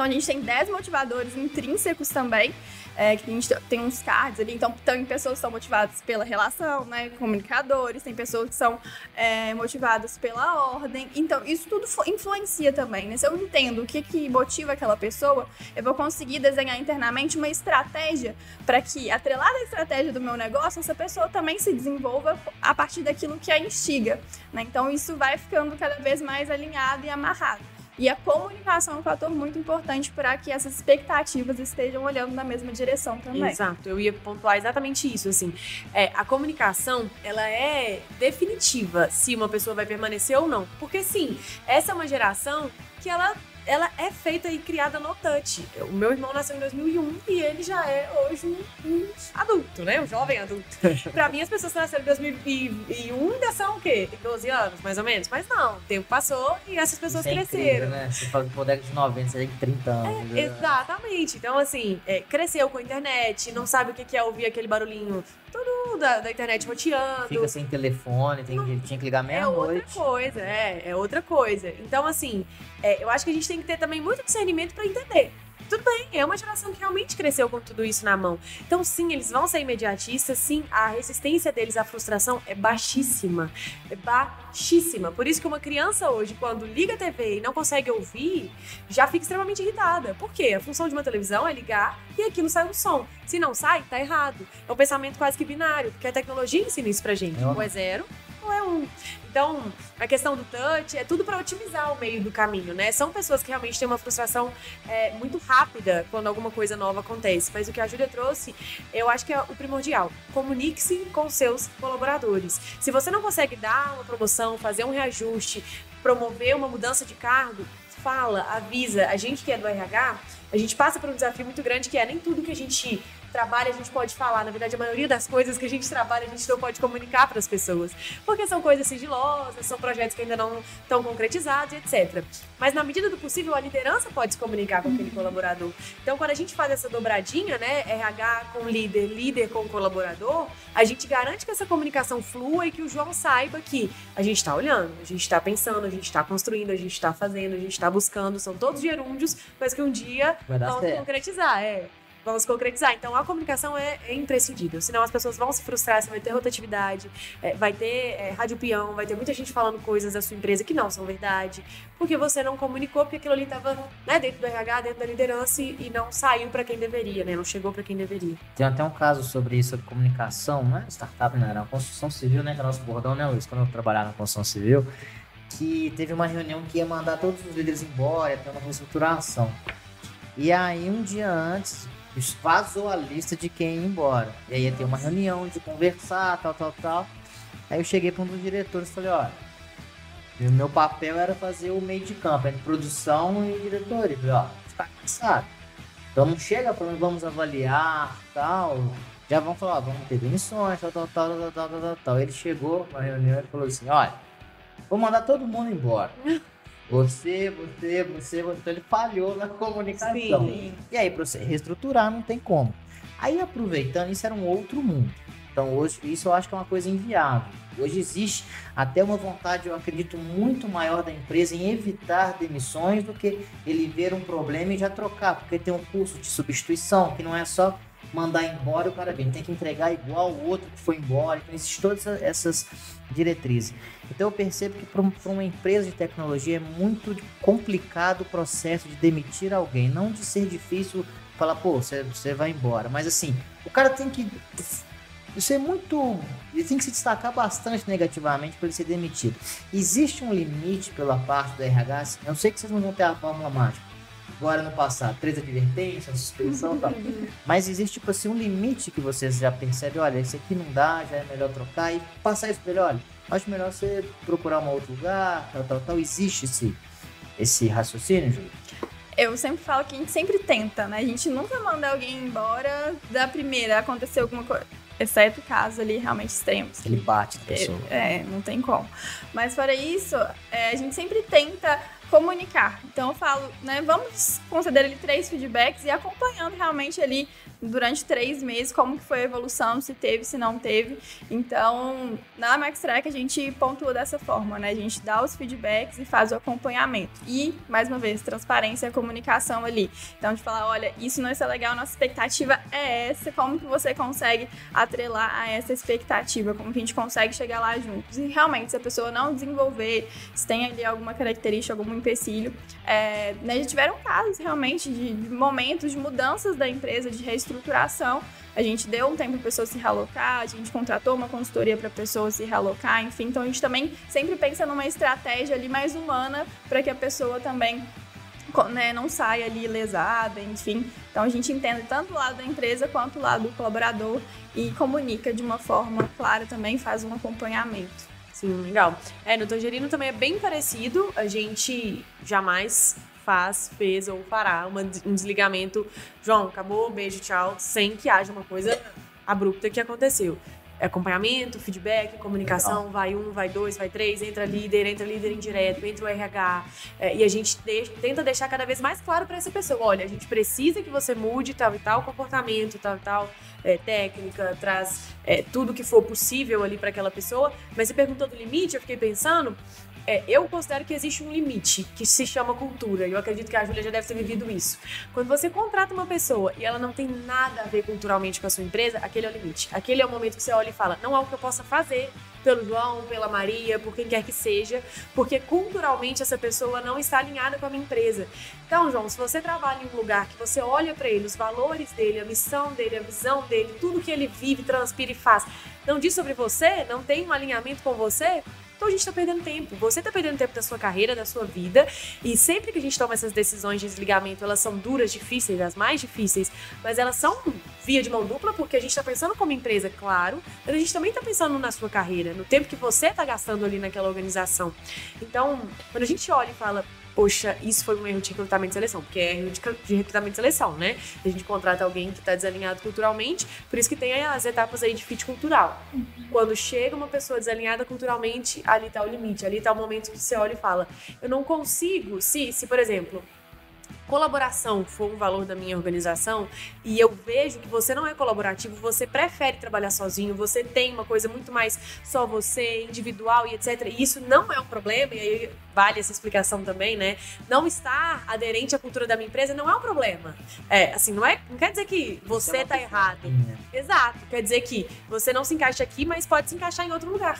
Speaker 3: Então a gente tem 10 motivadores intrínsecos também, é, que a gente tem uns cards ali. Então tem pessoas que são motivadas pela relação, né? Comunicadores, tem pessoas que são é, motivadas pela ordem. Então isso tudo influencia também, né? Se eu entendo o que, que motiva aquela pessoa, eu vou conseguir desenhar internamente uma estratégia para que, atrelada à estratégia do meu negócio, essa pessoa também se desenvolva a partir daquilo que a instiga, né? Então isso vai ficando cada vez mais alinhado e amarrado. E a comunicação é um fator muito importante para que essas expectativas estejam olhando na mesma direção também.
Speaker 2: Exato, eu ia pontuar exatamente isso, assim. É, a comunicação, ela é definitiva se uma pessoa vai permanecer ou não. Porque, sim, essa é uma geração que ela ela é feita e criada no touch. O meu irmão nasceu em 2001 e ele já é hoje um, um adulto, né? Um jovem adulto. [LAUGHS] pra mim, as pessoas que nasceram em 2001 ainda são o quê? 12 anos, mais ou menos. Mas não, o tempo passou e essas pessoas
Speaker 1: é
Speaker 2: cresceram.
Speaker 1: Incrível, né? Você fala que década de 90, você tem 30 anos.
Speaker 2: É, né? Exatamente. Então, assim, é, cresceu com a internet, não sabe o que é ouvir aquele barulhinho. Tudo do, da, da internet roteando.
Speaker 1: Fica sem telefone, tem, que- tinha que ligar
Speaker 2: É
Speaker 1: meia-noite.
Speaker 2: outra coisa, é, é outra coisa. Então, assim, é, eu acho que a gente tem que ter também muito discernimento pra entender. Tudo bem, é uma geração que realmente cresceu com tudo isso na mão. Então, sim, eles vão ser imediatistas, sim, a resistência deles à frustração é baixíssima. É baixíssima. Por isso que uma criança hoje, quando liga a TV e não consegue ouvir, já fica extremamente irritada. Por quê? A função de uma televisão é ligar e aquilo sai um som. Se não sai, tá errado. É um pensamento quase que binário, porque a tecnologia ensina isso pra gente.
Speaker 1: É
Speaker 2: Ou é zero, ou é um. Então, a questão do touch é tudo para otimizar o meio do caminho, né? São pessoas que realmente têm uma frustração é, muito rápida quando alguma coisa nova acontece. Mas o que a Júlia trouxe, eu acho que é o primordial. Comunique-se com seus colaboradores. Se você não consegue dar uma promoção, fazer um reajuste, promover uma mudança de cargo, fala, avisa. A gente que é do RH, a gente passa por um desafio muito grande que é nem tudo que a gente trabalha a gente pode falar. Na verdade, a maioria das coisas que a gente trabalha a gente não pode comunicar para as pessoas. Porque são coisas sigilosas, são projetos que ainda não estão concretizados, etc. Mas na medida do possível, a liderança pode se comunicar com aquele colaborador. Então, quando a gente faz essa dobradinha, né, RH com líder, líder com colaborador, a gente garante que essa comunicação flua e que o João saiba que a gente está olhando, a gente está pensando, a gente está construindo, a gente está fazendo, a gente está buscando, são todos gerúndios, mas que um dia vamos
Speaker 1: certo.
Speaker 2: concretizar, é. Vamos concretizar. Então a comunicação é, é imprescindível. Senão as pessoas vão se frustrar, você vai ter rotatividade, é, vai ter é, rádio peão, vai ter muita gente falando coisas da sua empresa que não são verdade, porque você não comunicou, porque aquilo ali estava né, dentro do RH, dentro da liderança e, e não saiu para quem deveria, né? Não chegou para quem deveria.
Speaker 1: Tem até um caso sobre isso, sobre comunicação, não é startup, não era construção civil, né? Que é nosso bordão, né, Luiz? Quando eu trabalhava na construção civil, que teve uma reunião que ia mandar todos os líderes embora, ter uma reestruturação. E aí, um dia antes, Vazou a lista de quem ia embora. E aí ia ter uma reunião de conversar, tal, tal, tal. Aí eu cheguei para um dos diretores e falei, olha, o meu papel era fazer o meio de campo, entre produção e diretores E falei, ó, tá cansado. Então não chega para vamos avaliar, tal. Já vamos falar, ó, vamos ter demissões, tal, tal, tal, tal, tal, tal, tal, Ele chegou na reunião e falou assim, olha, vou mandar todo mundo embora. [LAUGHS] Você, você, você, você. Então ele falhou na comunicação.
Speaker 2: Sim.
Speaker 1: E aí, pra você reestruturar, não tem como. Aí, aproveitando, isso era um outro mundo. Então, hoje, isso eu acho que é uma coisa inviável. Hoje existe até uma vontade, eu acredito, muito maior da empresa em evitar demissões do que ele ver um problema e já trocar, porque tem um curso de substituição, que não é só mandar embora o cara vem, tem que entregar igual o outro que foi embora. Então, existem todas essa- essas diretrizes. Então, eu percebo que para uma empresa de tecnologia é muito complicado o processo de demitir alguém, não de ser difícil falar, pô, você, você vai embora. Mas assim, o cara tem que. Isso é muito. Ele tem que se destacar bastante negativamente para ele ser demitido. Existe um limite pela parte do RH. Eu sei que vocês não vão ter a fórmula mágica. Agora no passado, três advertências, suspensão e tal. Mas existe, tipo assim, um limite que vocês já percebem, olha, esse aqui não dá, já é melhor trocar e passar isso pra ele, olha, acho melhor você procurar um outro lugar, tal, tal, tal. Existe esse, esse raciocínio, Júlio?
Speaker 3: Eu sempre falo que a gente sempre tenta, né? A gente nunca manda alguém embora da primeira, acontecer alguma coisa. Exceto casos ali realmente extremos.
Speaker 1: Ele bate na pessoa.
Speaker 3: É, é, não tem como. Mas fora isso, é, a gente sempre tenta comunicar. Então eu falo, né, vamos conceder ali três feedbacks e acompanhando realmente ali durante três meses como que foi a evolução, se teve, se não teve. Então, na Max Track a gente pontua dessa forma, né? A gente dá os feedbacks e faz o acompanhamento. E, mais uma vez, transparência e comunicação ali. Então, de falar, olha, isso não está legal, nossa expectativa é essa, como que você consegue atrelar a essa expectativa, como que a gente consegue chegar lá juntos. E realmente, se a pessoa não desenvolver, se tem ali alguma característica, algum empecilho, é, né, já tiveram casos realmente de, de momentos de mudanças da empresa, de reestruturação. A gente deu um tempo para a pessoa se realocar, a gente contratou uma consultoria para a pessoa se realocar, enfim. Então a gente também sempre pensa numa estratégia ali mais humana para que a pessoa também né, não saia ali lesada, enfim. Então a gente entende tanto o lado da empresa quanto o lado do colaborador e comunica de uma forma clara também, faz um acompanhamento.
Speaker 2: Sim, legal. É, no Tangerino também é bem parecido. A gente jamais faz, fez ou fará uma- um desligamento. João, acabou, beijo, tchau, sem que haja uma coisa abrupta que aconteceu. acompanhamento, feedback, comunicação, Legal. vai um, vai dois, vai três, entra líder, entra líder indireto, entra o RH, é, e a gente de, tenta deixar cada vez mais claro para essa pessoa, olha, a gente precisa que você mude tal e tal comportamento, tal e tal é, técnica, traz é, tudo que for possível ali para aquela pessoa, mas você perguntou do limite, eu fiquei pensando, é, eu considero que existe um limite que se chama cultura. E eu acredito que a Júlia já deve ter vivido isso. Quando você contrata uma pessoa e ela não tem nada a ver culturalmente com a sua empresa, aquele é o limite. Aquele é o momento que você olha e fala: não há o que eu possa fazer pelo João, pela Maria, por quem quer que seja, porque culturalmente essa pessoa não está alinhada com a minha empresa. Então, João, se você trabalha em um lugar que você olha para ele, os valores dele, a missão dele, a visão dele, tudo que ele vive, transpira e faz, não diz sobre você, não tem um alinhamento com você, então a gente está perdendo tempo. Você está perdendo tempo da sua carreira, da sua vida. E sempre que a gente toma essas decisões de desligamento, elas são duras, difíceis, as mais difíceis, mas elas são via de mão dupla, porque a gente está pensando como empresa, claro, mas a gente também está pensando na sua carreira, no tempo que você está gastando ali naquela organização. Então, quando a gente olha e fala, poxa, isso foi um erro de recrutamento e seleção, porque é erro de, recrutamento e seleção, né? A gente contrata alguém que está desalinhado culturalmente, por isso que tem as etapas aí de fit cultural. Uhum. Quando chega uma pessoa desalinhada culturalmente, ali está o limite, ali está o momento que você olha e fala, eu não consigo, se, se por exemplo, colaboração for um valor da minha organização e eu vejo que você não é colaborativo, você prefere trabalhar sozinho, você tem uma coisa muito mais só você, individual e etc. E isso não é um problema, e aí vale essa explicação também, né? Não estar aderente à cultura da minha empresa não é um problema. É, assim, não, é, não quer dizer que você é tá errado. Exato. Quer dizer que você não se encaixa aqui, mas pode se encaixar em outro lugar.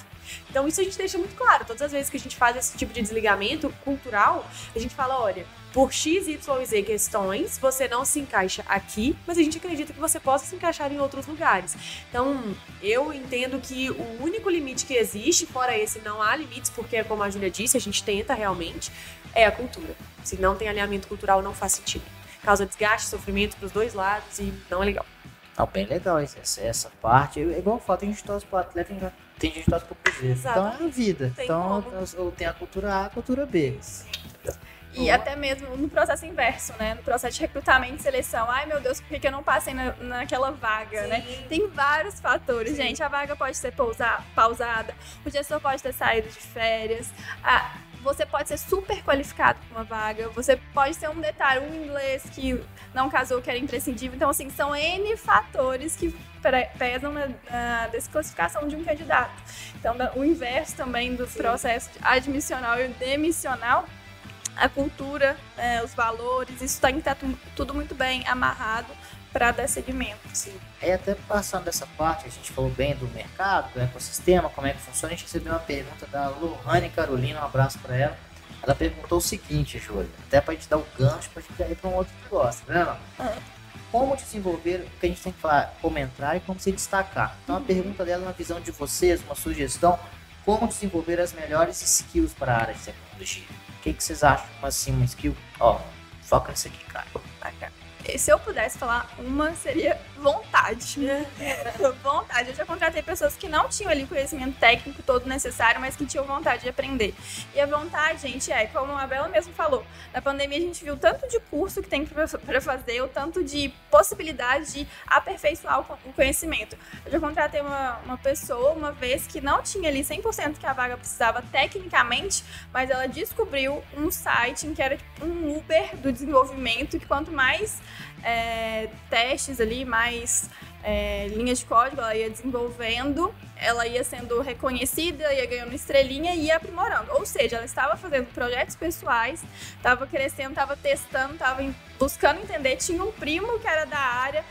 Speaker 2: Então isso a gente deixa muito claro. Todas as vezes que a gente faz esse tipo de desligamento cultural, a gente fala, olha, por X, Y e Z questões, você não se encaixa aqui, mas a gente acredita que você possa se encaixar em outros lugares. Então, eu entendo que o único limite que existe, fora esse, não há limites, porque, como a Júlia disse, a gente tenta realmente, é a cultura. Se não tem alinhamento cultural, não faz sentido. Causa desgaste, sofrimento para os dois lados e não é legal.
Speaker 1: Não, bem legal essa, essa parte. É igual falo, tem gente torce pro atleta, tem gente torce pro cruzeiro. Então é a vida. Tem então como. tem a cultura A, a cultura B.
Speaker 3: E uhum. até mesmo no processo inverso, né? No processo de recrutamento e seleção. Ai, meu Deus, por que, eu não passei na, naquela vaga, né? Sim. né? Tem vários fatores, Sim. gente. A vaga pode ser pausa, pausada, o gestor pode ter saído de férias, a, você pode ser super qualificado para uma vaga, você pode ter um detalhe, um inglês que não casou, que era imprescindível. Então, assim, são N fatores que pesam na, na desclassificação de um candidato. Então, o inverso também do Sim. processo admissional e demissional a cultura, é, os valores, isso tem que estar tudo muito bem amarrado para dar segmento.
Speaker 1: Sim. É até passando dessa parte, a gente falou bem do mercado, do ecossistema, como é que funciona. A gente recebeu uma pergunta da Lohane Carolina, um abraço para ela. Ela perguntou o seguinte, Júlia, até para a gente dar o gancho para a gente ir para um outro negócio, né? Uhum. Como desenvolver, o que a gente tem que falar, como entrar e como se destacar. Então, a uhum. pergunta dela, na visão de vocês, uma sugestão, como desenvolver as melhores skills para a área de tecnologia. O que, que vocês acham? Assim, uma skill? Ó, foca nisso aqui, cara. Vai, cara
Speaker 3: se eu pudesse falar uma, seria vontade. É. [LAUGHS] vontade. Eu já contratei pessoas que não tinham ali o conhecimento técnico todo necessário, mas que tinham vontade de aprender. E a vontade, gente, é, como a Bela mesmo falou, na pandemia a gente viu tanto de curso que tem para fazer, o tanto de possibilidade de aperfeiçoar o conhecimento. Eu já contratei uma, uma pessoa uma vez que não tinha ali 100% que a vaga precisava tecnicamente, mas ela descobriu um site em que era tipo um Uber do desenvolvimento, que quanto mais é, testes ali, mais é, linhas de código, ela ia desenvolvendo, ela ia sendo reconhecida, ia ganhando estrelinha e ia aprimorando. Ou seja, ela estava fazendo projetos pessoais, estava crescendo, estava testando, estava buscando entender. Tinha um primo que era da área,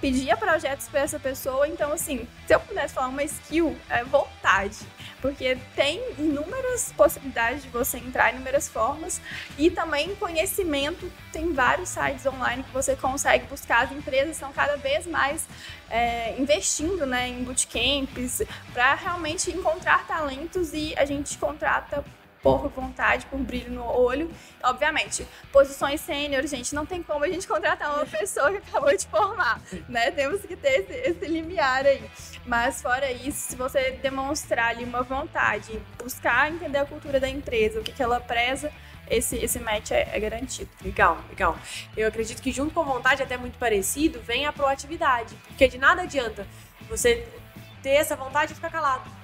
Speaker 3: pedia projetos para essa pessoa. Então, assim, se eu pudesse falar uma skill, é vontade. Porque tem inúmeras possibilidades de você entrar, inúmeras formas. E também conhecimento. Tem vários sites online que você consegue buscar. As empresas estão cada vez mais é, investindo né, em bootcamps para realmente encontrar talentos e a gente contrata por vontade, por brilho no olho. Obviamente, posições sênior, gente, não tem como a gente contratar uma pessoa que acabou de formar, né? Temos que ter esse, esse limiar aí. Mas fora isso, se você demonstrar ali uma vontade, buscar entender a cultura da empresa, o que, que ela preza, esse, esse match é, é, garantido.
Speaker 2: Legal, legal. Eu acredito que junto com vontade, até muito parecido, vem a proatividade. Porque de nada adianta você ter essa vontade de ficar calado.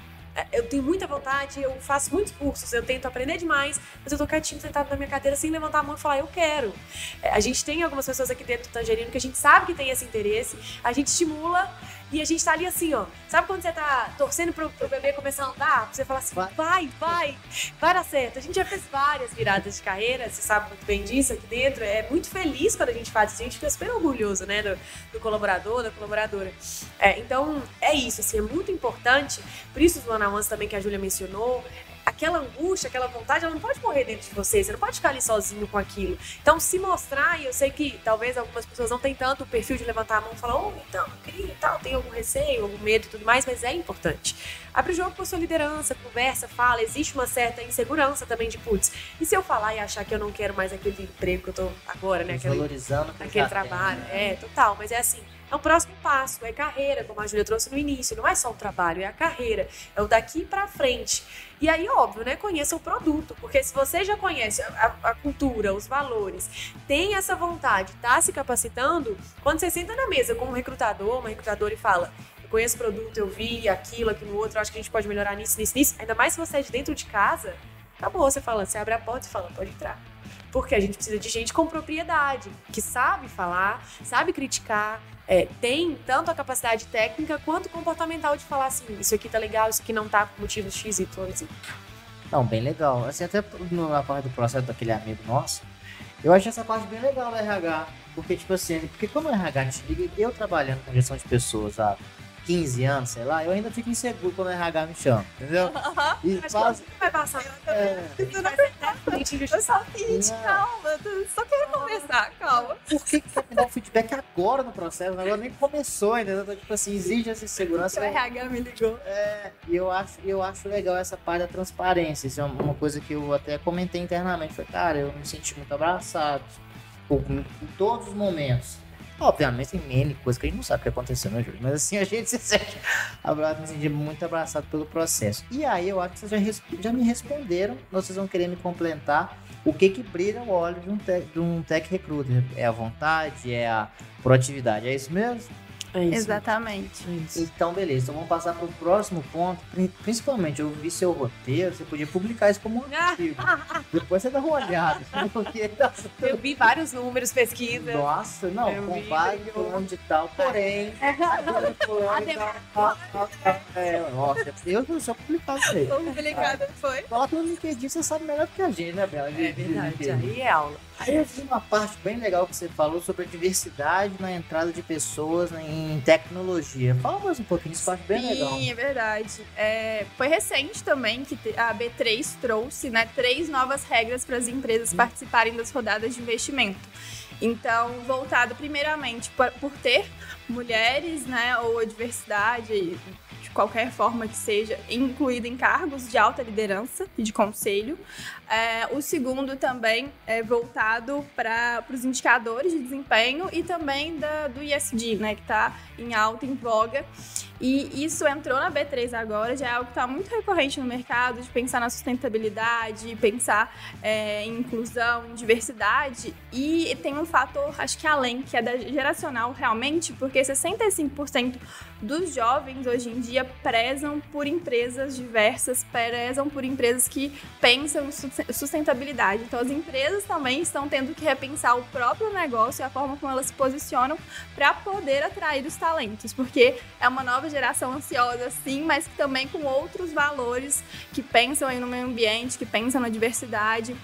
Speaker 2: Eu tenho muita vontade, eu faço muitos cursos, eu tento aprender demais, mas eu tô quietinho sentado na minha cadeira sem levantar a mão e falar, eu quero. É, a gente tem algumas pessoas aqui dentro do Tangerino que a gente sabe que tem esse interesse, a gente estimula e a gente tá ali assim, ó. Sabe quando você tá torcendo pro, pro bebê começar a andar? Você fala assim, vai, vai, vai dar certo. A gente já fez várias viradas de carreira, você sabe muito bem disso aqui dentro. É muito feliz quando a gente faz isso. A gente fica super orgulhoso, né, do, do colaborador, da colaboradora. É, então, é isso, assim, é muito importante. Por isso os one-on-ones também que a Júlia mencionou, aquela angústia, aquela vontade, ela não pode morrer dentro de você, você não pode ficar ali sozinho com aquilo. Então, se mostrar, e eu sei que talvez algumas pessoas não tenham tanto o perfil de levantar a mão e falar, oh, então, queria e tal, tem algum receio, algum medo e tudo mais, mas é importante. Abre o jogo com a sua liderança, conversa, fala, existe uma certa insegurança também de, putz, e se eu falar e achar que eu não quero mais aquele emprego que eu tô agora, né?
Speaker 1: Aquele, Valorizando
Speaker 2: aquele trabalho. Tem, né? É, total, mas é assim, é o próximo passo, é carreira, como a Júlia trouxe no início. Não é só o trabalho, é a carreira. É o daqui para frente. E aí, óbvio, né? Conheça o produto. Porque se você já conhece a, a cultura, os valores, tem essa vontade, tá se capacitando, quando você senta na mesa com um recrutador, uma recrutadora e fala. Eu conheço o produto, eu vi aquilo, aquilo outro, acho que a gente pode melhorar nisso, nisso, nisso. Ainda mais se você é de dentro de casa, acabou. Você fala, você abre a porta e fala, pode entrar. Porque a gente precisa de gente com propriedade, que sabe falar, sabe criticar, é, tem tanto a capacidade técnica quanto comportamental de falar assim, isso aqui tá legal, isso aqui não tá por motivo X, Y, Z.
Speaker 1: Não, bem legal. Assim, até na parte do processo daquele amigo nosso, eu achei essa parte bem legal do RH. Porque, tipo assim, porque como o RH te liga, eu trabalhando com gestão de pessoas há 15 anos, sei lá, eu ainda fico inseguro quando o RH me chama, entendeu?
Speaker 2: Aham. E Acho faz... que vai passar. É.
Speaker 3: Isso não eu só fiz, calma, eu só quero conversar, calma.
Speaker 1: Por que, que quer me dar feedback agora no processo? O negócio nem começou ainda, então, tipo assim, exige essa segurança.
Speaker 3: O RH me ligou.
Speaker 1: É, e eu acho, eu acho legal essa parte da transparência. Isso é uma coisa que eu até comentei internamente. Falei, cara, eu me senti muito abraçado em todos os momentos Obviamente tem N coisas que a gente não sabe o que aconteceu, né, Júlio? Mas assim, a gente [LAUGHS] se sente abraçado, me senti muito abraçado pelo processo. E aí eu acho que vocês já, já me responderam, vocês vão querer me complementar o que que brilha o olho de um, tech, de um tech recruiter. É a vontade, é a proatividade, é isso mesmo?
Speaker 3: É isso. Exatamente.
Speaker 1: Isso. Então, beleza. Então, vamos passar para o próximo ponto. Principalmente, eu vi seu roteiro. Você podia publicar isso como um artigo. [LAUGHS] Depois você dá uma olhada. [LAUGHS] Porque...
Speaker 2: Tá eu vi vários números, pesquisas.
Speaker 1: Nossa, não. Eu com base, fulano de tal. Porém... [LAUGHS] é, nossa, eu não sou publicado isso aí.
Speaker 3: Publicado foi.
Speaker 1: Coloca no LinkedIn, você sabe melhor que a gente, né, Bela?
Speaker 2: É verdade. Aí é aula.
Speaker 1: Aí eu vi uma parte bem legal que você falou sobre a diversidade na entrada de pessoas em tecnologia. Fala mais um pouquinho, isso eu acho bem
Speaker 3: Sim,
Speaker 1: legal.
Speaker 3: Sim, é verdade. É, foi recente também que a B3 trouxe né, três novas regras para as empresas hum. participarem das rodadas de investimento. Então, voltado primeiramente por, por ter mulheres, né, ou a diversidade de qualquer forma que seja, incluída em cargos de alta liderança e de conselho. É, o segundo também é voltado para os indicadores de desempenho e também da, do ISD, né, que está em alta, em voga. E isso entrou na B3 agora, já é algo que está muito recorrente no mercado, de pensar na sustentabilidade, pensar é, em inclusão, em diversidade. E tem um fator, acho que além, que é da geracional realmente, porque 65% dos jovens hoje em dia prezam por empresas diversas, prezam por empresas que pensam em sustentabilidade. Então as empresas também estão tendo que repensar o próprio negócio e a forma como elas se posicionam para poder atrair os talentos, porque é uma nova geração ansiosa sim, mas que também com outros valores que pensam aí no meio ambiente, que pensam na diversidade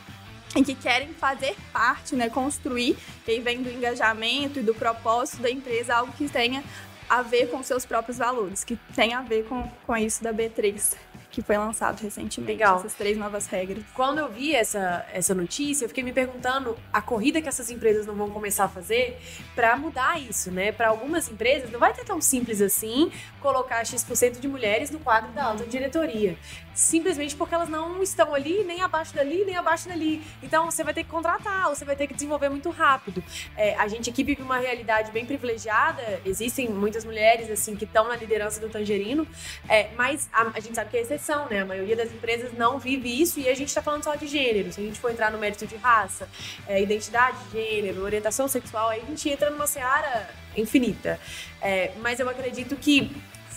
Speaker 3: e que querem fazer parte, né, construir, e aí vem do engajamento e do propósito da empresa algo que tenha a ver com seus próprios valores, que tem a ver com, com isso da B3 que foi lançado recentemente.
Speaker 2: Legal.
Speaker 3: Essas três novas regras.
Speaker 2: Quando eu vi essa, essa notícia, eu fiquei me perguntando a corrida que essas empresas não vão começar a fazer para mudar isso, né? Para algumas empresas não vai ter tão simples assim colocar X% de mulheres no quadro da alta diretoria simplesmente porque elas não estão ali, nem abaixo dali, nem abaixo dali. Então você vai ter que contratar, você vai ter que desenvolver muito rápido. É, a gente aqui vive uma realidade bem privilegiada, existem muitas mulheres assim que estão na liderança do Tangerino, é, mas a, a, gente sabe que é exceção, né? A maioria das empresas não vive isso e a gente está falando só de gênero. Se a gente for entrar no mérito de raça, é, identidade de gênero, orientação sexual, aí a gente entra numa seara infinita. É, mas eu acredito que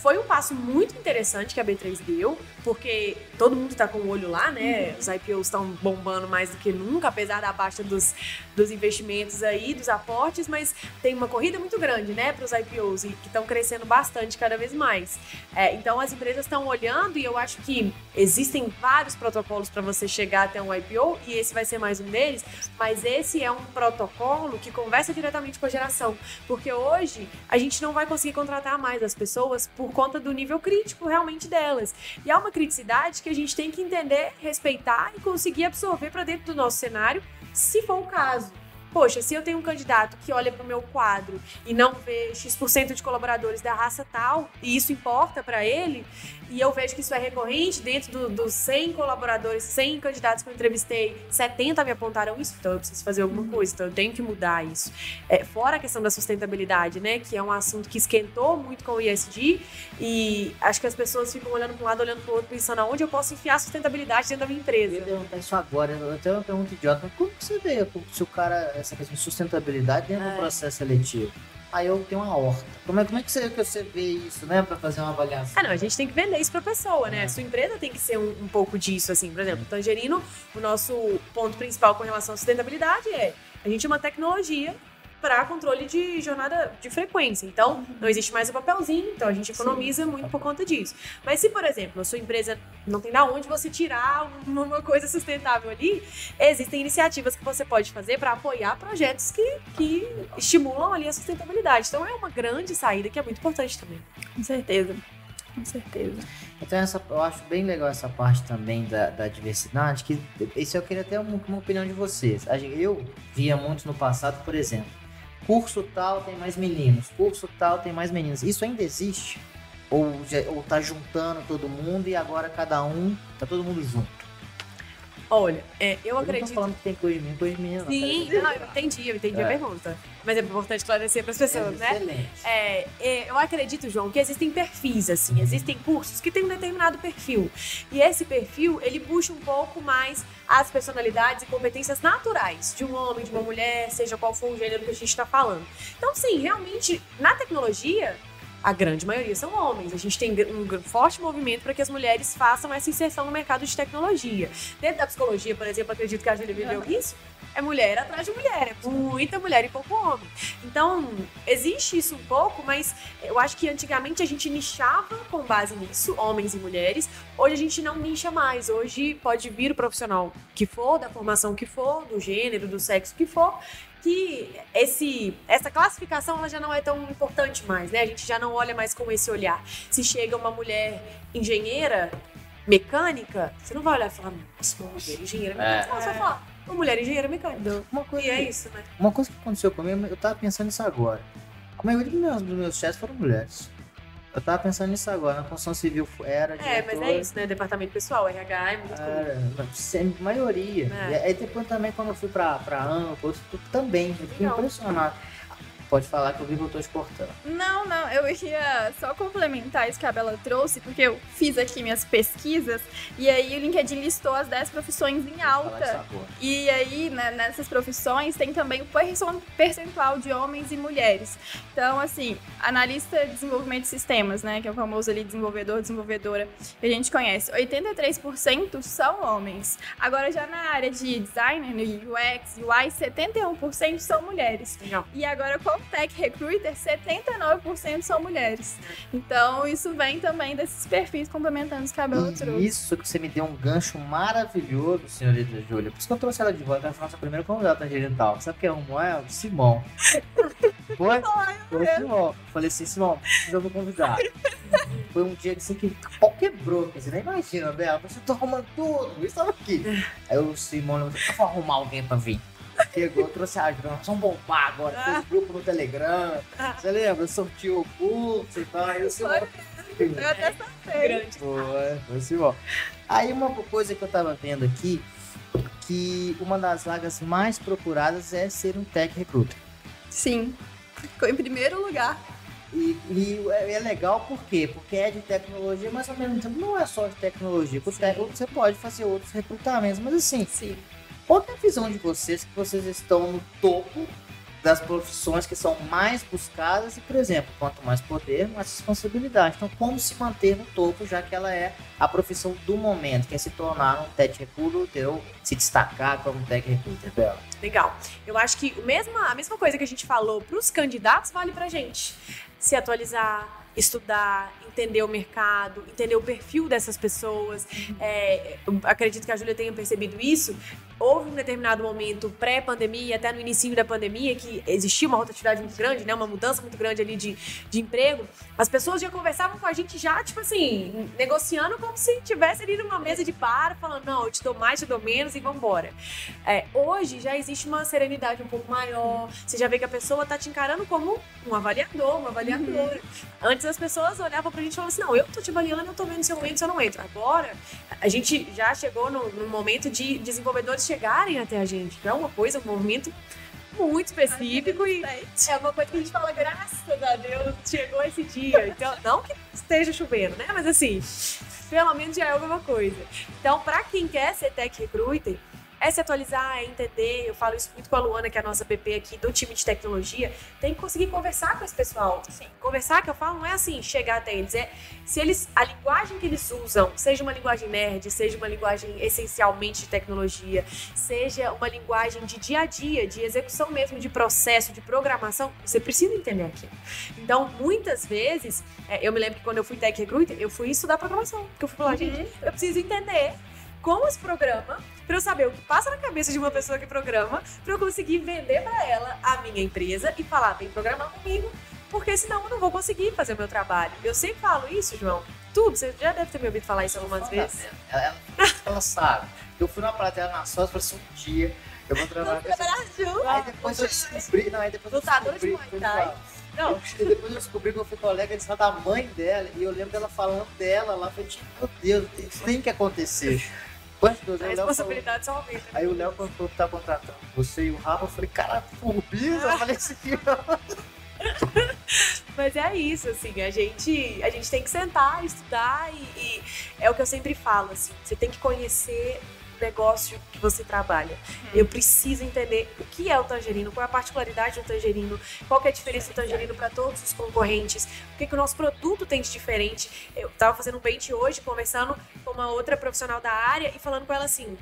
Speaker 2: foi um passo muito interessante que a B3 deu, porque todo mundo está com o olho lá, né? Uhum. Os IPOs estão bombando mais do que nunca, apesar da baixa dos, dos investimentos aí, dos aportes, mas tem uma corrida muito grande, né, para os IPOs e que estão crescendo bastante cada vez mais. É, então as empresas estão olhando e eu acho que existem vários protocolos para você chegar até um IPO e esse vai ser mais um deles, mas esse é um protocolo que conversa diretamente com a geração, porque hoje a gente não vai conseguir contratar mais as pessoas por conta do nível crítico realmente delas. E há uma criticidade que a gente tem que entender, respeitar e conseguir absorver para dentro do nosso cenário, se for o caso. Poxa, se eu tenho um candidato que olha para o meu quadro e não vê X% de colaboradores da raça tal, e isso importa para ele, e eu vejo que isso é recorrente, dentro dos do 100 colaboradores, 100 candidatos que eu entrevistei, 70 me apontaram isso, então eu preciso fazer alguma coisa, então eu tenho que mudar isso. É, fora a questão da sustentabilidade, né, que é um assunto que esquentou muito com o ISD, e acho que as pessoas ficam olhando para um lado, olhando para o outro, pensando aonde eu posso enfiar a sustentabilidade dentro da minha empresa.
Speaker 1: Eu ia perguntar isso agora, eu tenho uma pergunta idiota, mas como você vê se o cara, essa questão de sustentabilidade dentro é. do processo seletivo? Aí eu tenho uma horta. Como é, como é que, você, que você vê isso, né, para fazer uma avaliação?
Speaker 2: Ah, não, a gente tem que vender isso para pessoa, né? É. Sua empresa tem que ser um, um, pouco disso, assim. Por exemplo, Tangerino, o nosso ponto principal com relação à sustentabilidade é a gente é uma tecnologia para controle de jornada de frequência. Então, não existe mais o papelzinho, então a gente economiza Sim. muito por conta disso. Mas se, por exemplo, a sua empresa não tem da onde você tirar [LAUGHS] uma coisa sustentável ali, existem iniciativas que você pode fazer para apoiar projetos que, que estimulam ali a sustentabilidade. Então, é uma grande saída que é muito importante também.
Speaker 3: Com certeza. Com certeza.
Speaker 1: Então, essa, eu acho bem legal essa parte também da, da diversidade, que isso eu queria ter uma, uma opinião de vocês. Eu via muito no passado, por exemplo, curso tal tem mais meninos, curso tal tem mais meninas. Isso ainda existe? Ou, ou tá juntando todo mundo e agora cada um, tá todo mundo junto?
Speaker 2: Olha, é, eu,
Speaker 1: eu
Speaker 2: acredito.
Speaker 1: Não tô falando que tem de mim.
Speaker 2: Sim, não, eu entendi, eu entendi é. a pergunta. Mas é importante esclarecer para as pessoas,
Speaker 1: é, né?
Speaker 2: É, é, eu acredito, João, que existem perfis, assim, existem cursos que têm um determinado perfil. E esse perfil, ele puxa um pouco mais as personalidades e competências naturais de um homem, de uma mulher, seja qual for o gênero que a gente está falando. Então, sim, realmente, na tecnologia, a grande maioria são homens. A gente tem um forte movimento para que as mulheres façam essa inserção no mercado de tecnologia. Dentro da psicologia, por exemplo, acredito que a Júlia viveu isso. É mulher atrás de mulher, é muita mulher e pouco homem. Então, existe isso um pouco, mas eu acho que antigamente a gente nichava com base nisso, homens e mulheres. Hoje a gente não nicha mais. Hoje pode vir o profissional que for, da formação que for, do gênero, do sexo que for, que esse, essa classificação ela já não é tão importante mais, né? A gente já não olha mais com esse olhar. Se chega uma mulher engenheira, mecânica, você não vai olhar e falar, nossa, uma mulher engenheira mecânica. É. Não, você vai falar, uma mulher engenheira mecânica. Uma coisa, e é isso, né?
Speaker 1: Uma coisa que aconteceu comigo, eu tava pensando nisso agora. A maioria dos meus, dos meus chefes foram mulheres. Eu tava pensando nisso agora, na construção civil era.
Speaker 2: É, mas é isso, né? Departamento pessoal, RH é muito é,
Speaker 1: Sempre, maioria. É. E aí depois também, quando eu fui pra, pra Amplo, também, eu fiquei impressionado. Pode falar que eu vi que eu tô exportando.
Speaker 3: Não, não, eu ia só complementar isso que a Bela trouxe, porque eu fiz aqui minhas pesquisas e aí o LinkedIn listou as 10 profissões em alta. E aí, né, nessas profissões, tem também o percentual de homens e mulheres. Então, assim, analista de desenvolvimento de sistemas, né, que é o famoso ali desenvolvedor, desenvolvedora, que a gente conhece, 83% são homens. Agora, já na área de designer, no UX, UI, 71% são mulheres. Legal. E agora, com Tech Recruiter, 79% são mulheres. Então, isso vem também desses perfis complementando os cabelos.
Speaker 1: Isso que você me deu um gancho maravilhoso, senhorita Júlia. Por isso que eu trouxe ela de volta, ela foi nossa primeira convidada tangerital. Sabe quem arrumou ela? O Simão. Foi? [LAUGHS] Foi o Simão. Falei assim, Simão, precisamos convidar. Foi um dia assim, que o pau quebrou. Você nem imagina, Bela. Você tá arrumando tudo. Eu estava aqui. Aí o Simão, eu vou arrumar alguém pra vir. Chegou, trouxe a ajuda, vamos bombar agora, fez grupo no Telegram. Você lembra? Sortiu o curso e tal. O Simão.
Speaker 3: Eu até
Speaker 1: sabia. Foi, foi Simão. Aí uma coisa que eu tava vendo aqui, que uma das vagas mais procuradas é ser um tech recruiter.
Speaker 3: Sim, ficou em primeiro lugar.
Speaker 1: E, e, é legal por quê? Porque é de tecnologia, mas ao mesmo tempo não é só de tecnologia. Você pode fazer outros recrutamentos, mas assim,
Speaker 3: Sim.
Speaker 1: Qual é a visão de vocês que vocês estão no topo das profissões que são mais buscadas e, por exemplo, quanto mais poder, mais responsabilidade. Então, como se manter no topo, já que ela é a profissão do momento, que é se tornar um tech recruiter ou se destacar como tech recruiter dela.
Speaker 2: Legal. Eu acho que o mesmo, a mesma coisa que a gente falou para os candidatos vale para gente. Se atualizar, estudar, entender o mercado, entender o perfil dessas pessoas. É, acredito que a Júlia tenha percebido isso. Houve um determinado momento pré-pandemia, até no início da pandemia, que existia uma rotatividade muito grande, né, uma mudança muito grande ali de, de emprego. As pessoas já conversavam com a gente já, tipo assim, negociando como se tivesse ali numa mesa de bar, falando, não, eu te dou mais, te dou menos e vambora. É, hoje já existe uma serenidade um pouco maior. Você já vê que a pessoa tá te encarando como um avaliador, uma avaliadora. Uhum. Antes as pessoas olhavam pra gente e falavam assim, não, eu tô te avaliando, eu tô vendo se eu entro, se eu não entro. Agora, a gente já chegou no, no momento de desenvolvedores chegarem até a gente, que é uma coisa, um movimento muito específico e é uma coisa que a gente fala, graças a Deus, chegou esse dia. Então, não que esteja chovendo, né? Mas assim, pelo menos já é alguma coisa. Então, para quem quer ser tech recruiter, é se atualizar, é entender. Eu falo isso muito com a Luana, que é a nossa PP aqui do time de tecnologia. Tem que conseguir conversar com esse pessoal. Sim. Conversar, que eu falo, não é assim, chegar até eles. É se eles, a linguagem que eles usam, seja uma linguagem nerd, seja uma linguagem essencialmente de tecnologia, seja uma linguagem de dia a dia, de execução mesmo, de processo, de programação, você precisa entender aquilo. Então, muitas vezes, é, eu me lembro que quando eu fui tech recruiter, eu fui estudar programação. Porque eu fui falar, uhum. gente, eu preciso entender como se programa, para eu saber o que passa na cabeça de uma pessoa que programa, para eu conseguir vender para ela a minha empresa e falar, vem programar comigo, porque senão eu não vou conseguir fazer o meu trabalho. Eu sempre falo isso, João. Tudo, você já deve ter me ouvido falar isso algumas vezes.
Speaker 1: Ela, ela, ela sabe. Eu fui na plateia na sócia e falei assim, um dia eu vou trabalhar com
Speaker 2: essa...
Speaker 1: Aí depois eu descobri, não, aí depois
Speaker 2: Lutador
Speaker 1: eu descobri,
Speaker 2: de Muay
Speaker 1: Não. E depois eu descobri que eu fui colega de da mãe dela, e eu lembro dela falando dela lá, eu falei, meu Deus, isso tem que acontecer.
Speaker 2: A responsabilidade só aumenta.
Speaker 1: Aí o Léo contou que tá contratando você e o Rafa, eu falei, cara, turbina, eu falei assim, [LAUGHS]
Speaker 2: Mas é isso, assim, a gente, a gente tem que sentar, estudar e, e é o que eu sempre falo, assim, você tem que conhecer negócio que você trabalha. Uhum. Eu preciso entender o que é o tangerino, qual é a particularidade do tangerino, qual é a diferença do tangerino para todos os concorrentes, o que, que o nosso produto tem de diferente. Eu estava fazendo um pente hoje, conversando com uma outra profissional da área e falando com ela assim.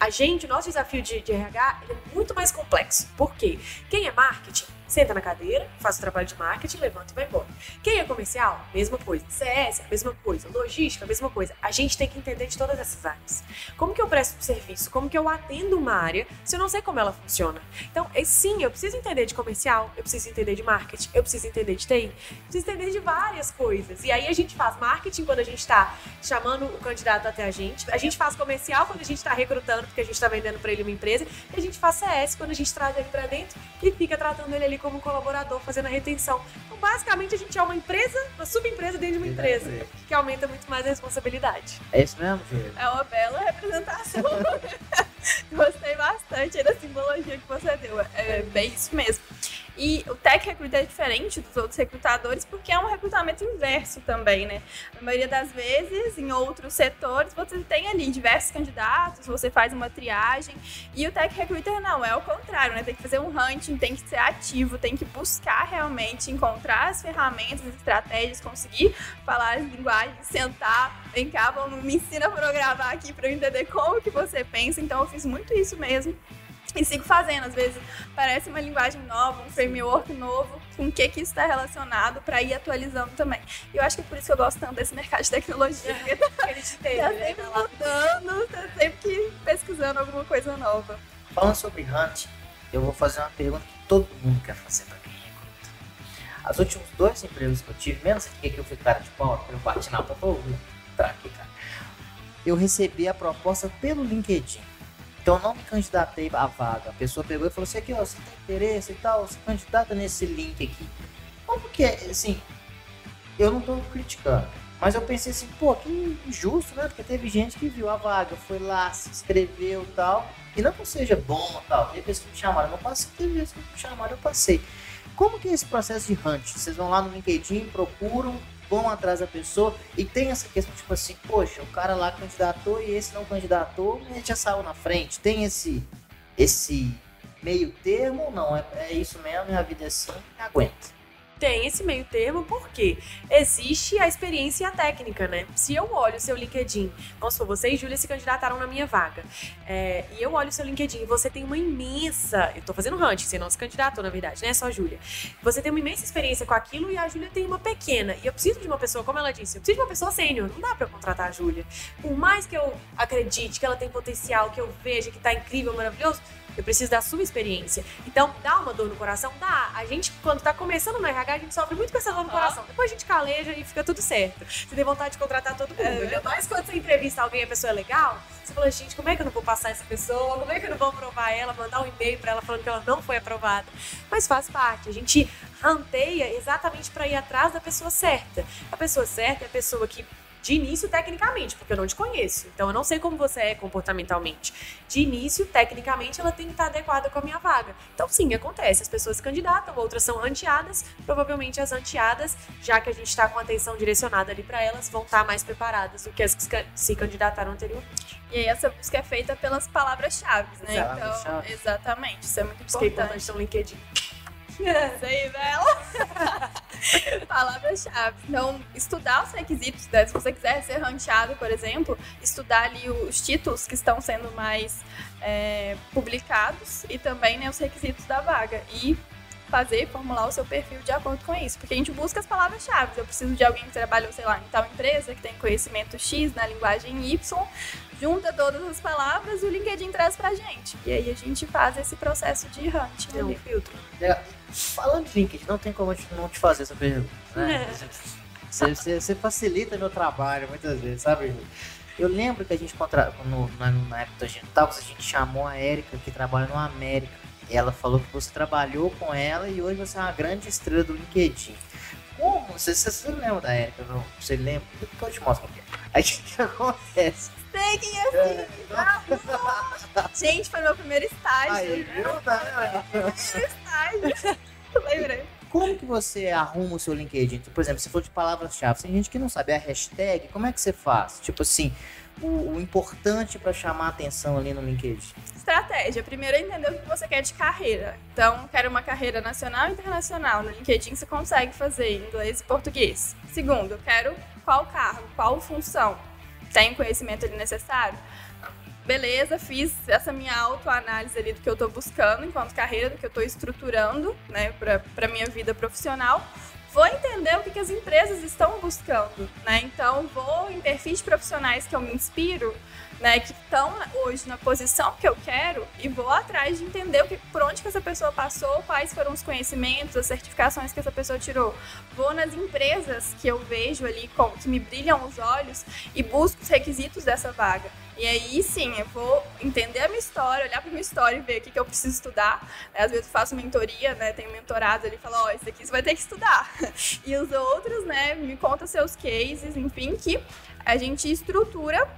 Speaker 2: A gente, o nosso desafio de, de RH é muito mais complexo. Por quê? Quem é marketing senta na cadeira, faz o trabalho de marketing, levanta e vai embora. Quem é comercial? Mesma coisa. CS, mesma coisa. Logística, mesma coisa. A gente tem que entender de todas essas áreas. Como que eu presto um serviço? Como que eu atendo uma área se eu não sei como ela funciona? Então, é, sim, eu preciso entender de comercial, eu preciso entender de marketing, eu preciso entender de TI, eu preciso entender de várias coisas. E aí a gente faz marketing quando a gente está chamando o candidato até a gente, a gente faz comercial quando a gente está recrutando porque a gente está vendendo para ele uma empresa, e a gente faz CS quando a gente traz ele para dentro e fica tratando ele ali como colaborador, fazendo a retenção. Então, basicamente, a gente é uma empresa, uma subempresa dentro de uma empresa, que aumenta muito mais a responsabilidade.
Speaker 1: É isso mesmo?
Speaker 3: É uma bela representação. [LAUGHS] Gostei bastante da simbologia que você deu. É bem isso mesmo. E o Tech Recruiter é diferente dos outros recrutadores porque é um recrutamento inverso também, né? Na maioria das vezes, em outros setores, você tem ali diversos candidatos, você faz uma triagem. E o Tech Recruiter não, é o contrário, né? Tem que fazer um hunting, tem que ser ativo, tem que buscar realmente encontrar as ferramentas, as estratégias, conseguir falar as linguagens, sentar, vem cá, vamos, me ensina a programar aqui para eu entender como que você pensa. Então eu fiz muito isso mesmo e sigo fazendo. Às vezes parece uma linguagem nova, um framework novo, com o que, que isso está relacionado para ir atualizando também. E eu acho que é por isso que eu gosto tanto desse mercado de tecnologia. Porque tá,
Speaker 2: teve, tá
Speaker 3: sempre mudando, tá sempre pesquisando alguma coisa nova.
Speaker 1: Falando sobre Hunt, eu vou fazer uma pergunta que todo mundo quer fazer para quem recruta. Os últimos dois empregos que eu tive, menos aqui que eu fui cara de pau, eu bati na porta, vou entrar aqui, cara. Eu recebi a proposta pelo LinkedIn então eu não me candidatei à vaga. A pessoa pegou e falou assim, aqui ó, você tem interesse e tal, você candidata nesse link aqui. Como que é, assim, eu não estou criticando. Mas eu pensei assim, pô, que injusto, né? Porque teve gente que viu a vaga, foi lá, se inscreveu e tal. E não que seja bom tal. Teve vezes que me chamaram, não passei, teve vezes que me chamaram, eu passei. Como que é esse processo de hunt? Vocês vão lá no LinkedIn, procuram, vão atrás da pessoa e tem essa questão, tipo assim, poxa, o cara lá candidatou e esse não candidatou, a gente já saiu na frente. Tem esse, esse meio termo não? É, é isso mesmo, a vida é assim, aguenta
Speaker 2: tem esse meio termo porque existe a experiência e a técnica, né? Se eu olho o seu LinkedIn, vamos supor, você e Júlia se candidataram na minha vaga, é, e eu olho o seu LinkedIn e você tem uma imensa. Eu tô fazendo hunt, você não se candidatou, na verdade, né? Só Júlia. Você tem uma imensa experiência com aquilo e a Júlia tem uma pequena. E eu preciso de uma pessoa, como ela disse, eu preciso de uma pessoa sênior. Não dá pra contratar a Júlia. Por mais que eu acredite que ela tem potencial, que eu veja que tá incrível, maravilhoso, eu preciso da sua experiência. Então, dá uma dor no coração? Dá. A gente, quando tá começando no RH, a gente sofre muito com essa dor no coração. Depois a gente caleja e fica tudo certo. Você tem vontade de contratar todo mundo. É. Ainda mais quando você entrevista alguém e a pessoa é legal, você fala, gente, como é que eu não vou passar essa pessoa? Como é que eu não vou aprovar ela? Mandar um e-mail para ela falando que ela não foi aprovada. Mas faz parte. A gente ranteia exatamente para ir atrás da pessoa certa. A pessoa certa é a pessoa que de início, tecnicamente, porque eu não te conheço. Então, eu não sei como você é comportamentalmente. De início, tecnicamente, ela tem que estar adequada com a minha vaga. Então, sim, acontece. As pessoas se candidatam, outras são anteadas. Provavelmente, as anteadas, já que a gente está com a atenção direcionada ali para elas, vão estar mais preparadas do que as que se candidataram anteriormente.
Speaker 3: E aí, essa busca é feita pelas palavras-chave, né? Então, exatamente. Isso é muito importante.
Speaker 2: no LinkedIn.
Speaker 3: Isso aí, Bela. [LAUGHS] Palavra-chave. Então, estudar os requisitos, né? se você quiser ser ranqueado, por exemplo, estudar ali os títulos que estão sendo mais é, publicados e também né, os requisitos da vaga. E fazer, formular o seu perfil de acordo com isso. Porque a gente busca as palavras-chave. Eu preciso de alguém que trabalhou, sei lá, em tal empresa, que tem conhecimento X na linguagem Y, junta todas as palavras e o LinkedIn traz pra gente. E aí a gente faz esse processo de hunt.
Speaker 2: É um filtro.
Speaker 1: É, falando de LinkedIn, não tem como não te fazer essa pergunta. Né? É. Você, você, você, facilita meu trabalho muitas vezes, sabe? Eu lembro que a gente, contra... no, na, na época da Gental, a gente chamou a Érica, que trabalha no América. E ela falou que você trabalhou com ela e hoje você é uma grande estrela do LinkedIn. Como? Você, você, você lembra da Érica? Não? Você lembra? Depois eu te mostro o que é. Aí o que acontece?
Speaker 3: Sei quem é. Gente, foi meu primeiro estágio. Aí,
Speaker 1: viu? Tá, primeiro estágio. [LAUGHS] Lembrei. Como que você arruma o seu LinkedIn? Por exemplo, se for de palavras-chave, tem gente que não sabe a hashtag, como é que você faz? Tipo assim, o, o importante para chamar a atenção ali no LinkedIn?
Speaker 3: Estratégia. Primeiro é entender o que você quer de carreira. Então, quero uma carreira nacional e internacional. No LinkedIn você consegue fazer inglês e português. Segundo, quero qual cargo, qual função. Tem conhecimento ali necessário? beleza, fiz essa minha autoanálise ali do que eu estou buscando enquanto carreira, do que eu estou estruturando, né, para minha vida profissional vou entender o que, que as empresas estão buscando, né? Então, vou em perfis profissionais que eu me inspiro, né, que estão hoje na posição que eu quero e vou atrás de entender o que, por onde que essa pessoa passou, quais foram os conhecimentos, as certificações que essa pessoa tirou. Vou nas empresas que eu vejo ali, com, que me brilham os olhos e busco os requisitos dessa vaga. E aí sim, eu vou entender a minha história, olhar para minha história e ver o que, que eu preciso estudar. Às vezes eu faço mentoria, né? Tenho mentorado ali falo, ó, oh, aqui você vai ter que estudar. [LAUGHS] E os outros, né, me conta seus cases, enfim, que a gente estrutura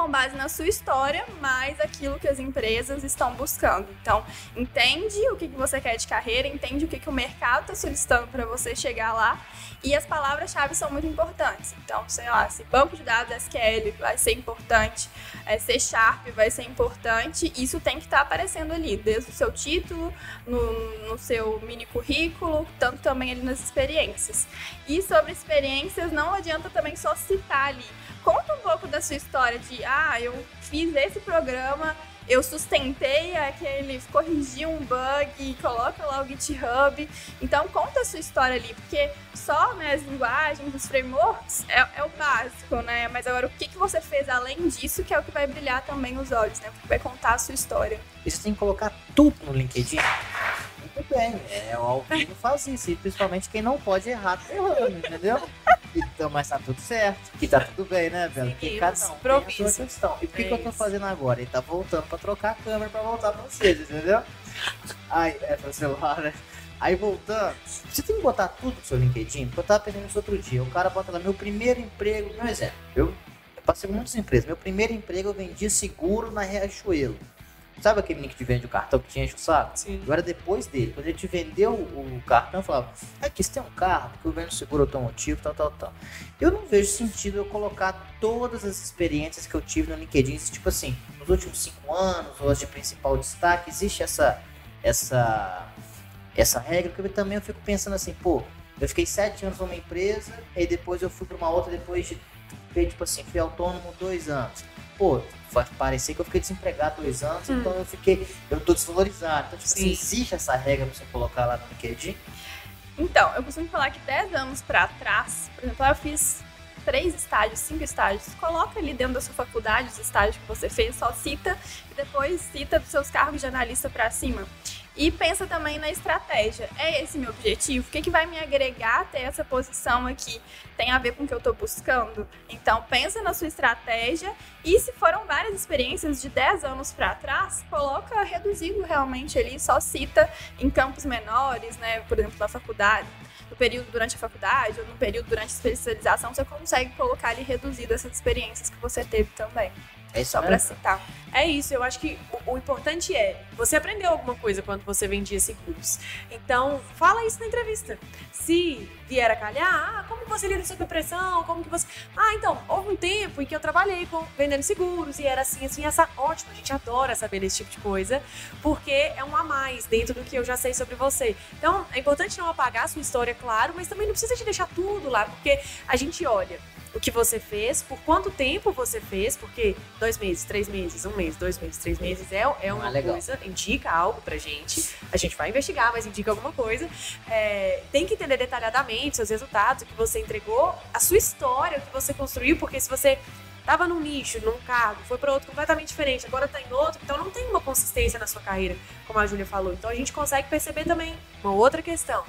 Speaker 3: com base na sua história, mais aquilo que as empresas estão buscando. Então, entende o que, você quer de carreira, entende o que, que o mercado está solicitando para você chegar lá. E as palavras-chave são muito importantes. Então, sei lá, se banco de dados SQL vai ser importante, é, C Sharp vai ser importante, isso tem que estar tá aparecendo ali, desde o seu título, no, no seu mini currículo, tanto também ali nas experiências. E sobre experiências, não adianta também só citar ali Conta um pouco da sua história de, ah, eu fiz esse programa, eu sustentei aquele, corrigi um bug, coloca lá o GitHub. Então conta a sua história ali, porque só né, as linguagens, os frameworks é, é, o básico, né? Mas agora o que, que você fez além disso que é o que vai brilhar também os olhos, né? O que vai contar a sua história.
Speaker 1: Você tem que colocar tudo no LinkedIn. Muito bem, é, o Alvino faz isso, e principalmente quem não pode errar tá errando, entendeu? Então, mas tá tudo certo, que tá tudo bem, né, Bela? Porque cada um tem a sua questão. E o que, é que eu tô fazendo agora? Ele tá voltando pra trocar a câmera pra voltar pra vocês, entendeu? Aí, é pra celular, né? Aí voltando, você tem que botar tudo no seu LinkedIn, porque eu tava pensando isso outro dia. O cara bota lá, meu primeiro emprego, meu exemplo, eu, eu passei muitas empresas. Meu primeiro emprego eu vendia seguro na Riachuelo. Sabe aquele link de vende o cartão que tinha enche o saco? Sim. Agora depois dele, quando a gente vendeu o cartão, eu falava, aqui você tem um carro, porque eu vendo seguro automotivo, tal, tal, tal. Eu não vejo sentido eu colocar todas as experiências que eu tive no LinkedIn, tipo assim, nos últimos cinco anos, ou as de principal destaque, existe essa essa, essa regra, também eu fico pensando assim, pô, eu fiquei sete anos numa empresa, e depois eu fui para uma outra depois de, tipo assim, fui autônomo dois anos. Pô, vai parecer que eu fiquei desempregado dois anos, hum. então eu fiquei, eu tô desvalorizado. Então, tipo assim, existe essa regra pra você colocar lá no LinkedIn?
Speaker 3: Então, eu costumo falar que 10 anos para trás, por exemplo, eu fiz três estágios, cinco estágios. Coloca ali dentro da sua faculdade os estágios que você fez, só cita e depois cita dos seus cargos de analista para cima. E pensa também na estratégia. É esse meu objetivo? O que, que vai me agregar até essa posição aqui? Tem a ver com o que eu estou buscando? Então, pensa na sua estratégia e se foram várias experiências de 10 anos para trás, coloca reduzido realmente ali, só cita em campos menores, né? Por exemplo, na faculdade no período durante a faculdade ou no período durante a especialização, você consegue colocar ali reduzido essas experiências que você teve também. É só para citar.
Speaker 2: É isso, eu acho que o, o, importante é, você aprendeu alguma coisa quando você vendia seguros. Então, fala isso na entrevista. Se vier a calhar, ah, como você lida sob pressão, como que você... Ah, então, houve um tempo em que eu trabalhei com vendendo seguros e era assim, assim, essa... Ótimo, a gente adora saber desse tipo de coisa, porque é um a mais dentro do que eu já sei sobre você. Então, é importante não apagar a sua história, claro, mas também não precisa te deixar tudo lá, porque a gente olha o que você fez, por quanto tempo você fez, porque dois meses, três meses, um mês, dois meses, três meses é, é uma ah, coisa, indica algo pra gente. A gente vai investigar, mas indica alguma coisa. É, tem que entender detalhadamente seus resultados, o que você entregou, a sua história, o que você construiu, porque se você tava num nicho, num cargo, foi para outro completamente diferente, agora tá em outro, então não tem uma consistência na sua carreira, como a Júlia falou. Então a gente consegue perceber também uma outra questão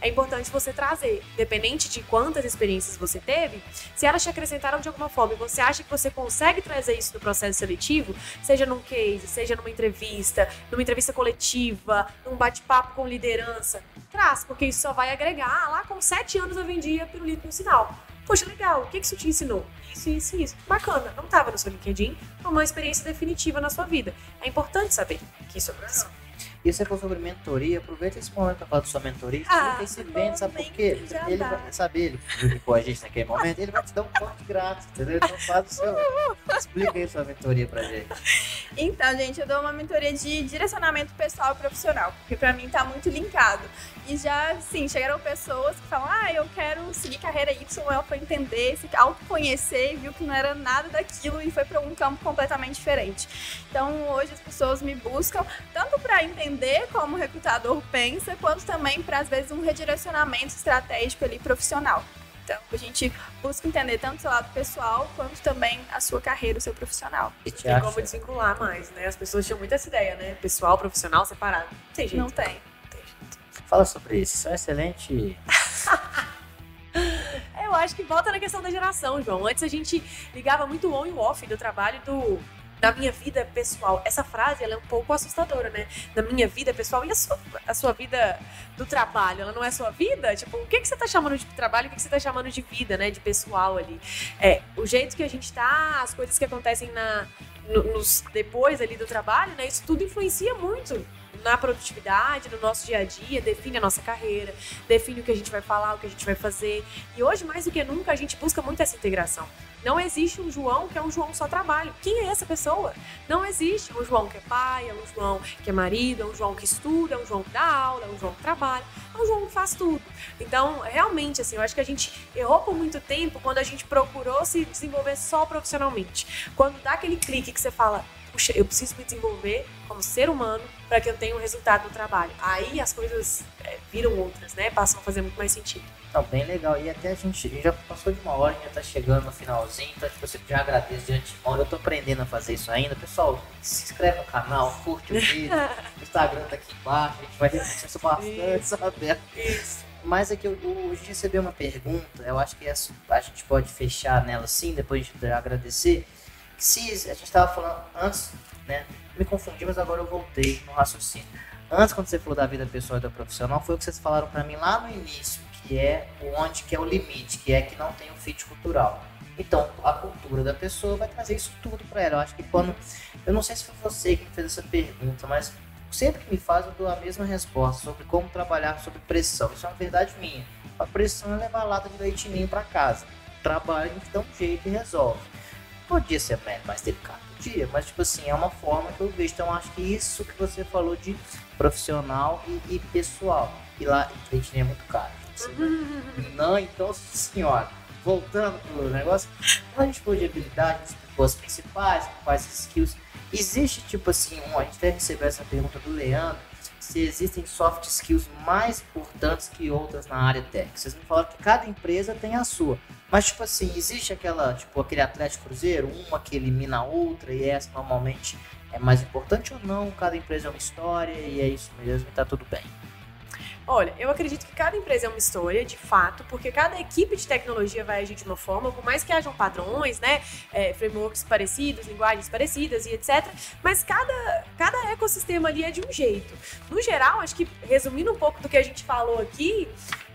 Speaker 2: é importante você trazer, independente de quantas experiências você teve, se elas te acrescentaram de alguma forma e você acha que você consegue trazer isso no processo seletivo, seja num case, seja numa entrevista, numa entrevista coletiva, num bate-papo com liderança, traz, porque isso só vai agregar. Ah, lá com sete anos eu vendia pirulito no sinal. Poxa, legal, o que isso te ensinou? Isso, isso, isso. Bacana, não estava no seu LinkedIn, uma experiência definitiva na sua vida. É importante saber que isso aconteceu.
Speaker 1: E se for sobre mentoria, aproveita esse momento para falar da sua mentoria. Ah, esse evento, sabe por quê? Ele vai saber, ele com a gente naquele momento, ele vai te dar um corte grátis, entendeu? Então faz o seu. Explica aí sua mentoria pra gente.
Speaker 3: Então, gente, eu dou uma mentoria de direcionamento pessoal e profissional, porque pra mim tá muito linkado. E já, sim, chegaram pessoas que falam, ah, eu quero seguir carreira Y, ela foi entender, se autoconhecer e viu que não era nada daquilo e foi para um campo completamente diferente. Então, hoje as pessoas me buscam tanto para entender entender como o recrutador pensa, quanto também para, às vezes, um redirecionamento estratégico ali profissional. Então, a gente busca entender tanto o seu lado pessoal, quanto também a sua carreira, o seu profissional.
Speaker 2: E tem acha? como desvincular mais, né? As pessoas tinham muito essa ideia, né? Pessoal, profissional, separado. Não tem jeito.
Speaker 3: Não tem. Não tem
Speaker 1: jeito. Fala sobre isso. Isso é excelente... [LAUGHS]
Speaker 2: Eu acho que volta na questão da geração, João. Antes a gente ligava muito on e off do trabalho do na minha vida pessoal. Essa frase ela é um pouco assustadora, né? Na minha vida pessoal e a sua, a sua vida do trabalho, ela não é sua vida? Tipo, o que, que você tá chamando de trabalho, o que, que você tá chamando de vida, né? De pessoal ali. É, o jeito que a gente tá, as coisas que acontecem na, no, nos, depois ali do trabalho, né? Isso tudo influencia muito na produtividade, no nosso dia a dia, define a nossa carreira, define o que a gente vai falar, o que a gente vai fazer. E hoje, mais do que nunca, a gente busca muito essa integração. Não existe um João que é um João só trabalho. Quem é essa pessoa? Não existe um João que é pai, é um João que é marido, é um João que estuda, é um João que dá aula, é um João que trabalha, é um João que faz tudo. Então, realmente, assim, eu acho que a gente errou por muito tempo quando a gente procurou se desenvolver só profissionalmente. Quando dá aquele clique que você fala, puxa, eu preciso me desenvolver como ser humano para que eu tenha um resultado no trabalho. Aí as coisas é, viram outras, né? Passam a fazer muito mais sentido.
Speaker 1: Tá bem legal. E até a gente já passou de uma hora, já tá chegando no finalzinho, então tipo, você já agradeço de antemão. Eu tô aprendendo a fazer isso ainda. Pessoal, se inscreve no canal, curte o vídeo. [LAUGHS] o Instagram tá aqui embaixo, a gente vai repetir isso bastante, sabe? Isso. Mas é que eu, eu, a gente recebeu uma pergunta, eu acho que essa, a gente pode fechar nela sim, depois de agradecer se a gente estava falando antes, né? Me confundi, mas agora eu voltei no raciocínio. Antes, quando você falou da vida pessoal e da profissional, foi o que vocês falaram para mim lá no início, que é onde que é o limite, que é que não tem o fit cultural. Então, a cultura da pessoa vai trazer isso tudo para ela. Eu acho que quando. Eu não sei se foi você que fez essa pergunta, mas sempre que me faz, eu dou a mesma resposta sobre como trabalhar sob pressão. Isso é uma verdade minha. A pressão é levar a lata de leitinho para casa. Trabalho, então, um jeito e resolve. Podia ser mais delicado. dia, mas tipo assim, é uma forma que eu vejo. Então acho que isso que você falou de profissional e, e pessoal. E lá, a gente é muito caro. Assim? Não, então, senhora, voltando pro negócio, a gente falou de habilidade, explicou as principais, quais skills. Existe tipo assim, um, a gente até recebeu essa pergunta do Leandro, se existem soft skills mais importantes que outras na área técnica. Vocês me falaram que cada empresa tem a sua. Mas, tipo assim, existe aquela, tipo, aquele Atlético Cruzeiro, uma que elimina a outra, e essa normalmente é mais importante ou não? Cada empresa é uma história e é isso mesmo, e tá tudo bem.
Speaker 2: Olha, eu acredito que cada empresa é uma história, de fato, porque cada equipe de tecnologia vai agir de uma forma, por mais que hajam padrões, né, é, frameworks parecidos, linguagens parecidas e etc. Mas cada, cada ecossistema ali é de um jeito. No geral, acho que resumindo um pouco do que a gente falou aqui,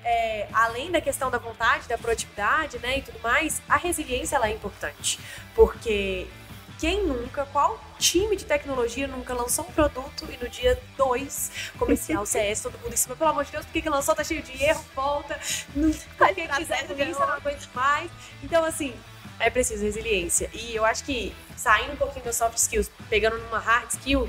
Speaker 2: é, além da questão da vontade, da proatividade, né, e tudo mais, a resiliência ela é importante, porque quem nunca, qual time de tecnologia nunca lançou um produto e no dia 2 comercial [LAUGHS] CS, todo mundo em cima, pelo amor de Deus, por que, que lançou? Tá cheio de erro, volta, não, por que fizeram isso, não aguento mais. Então, assim, é preciso resiliência. E eu acho que saindo um pouquinho das soft skills, pegando numa hard skill,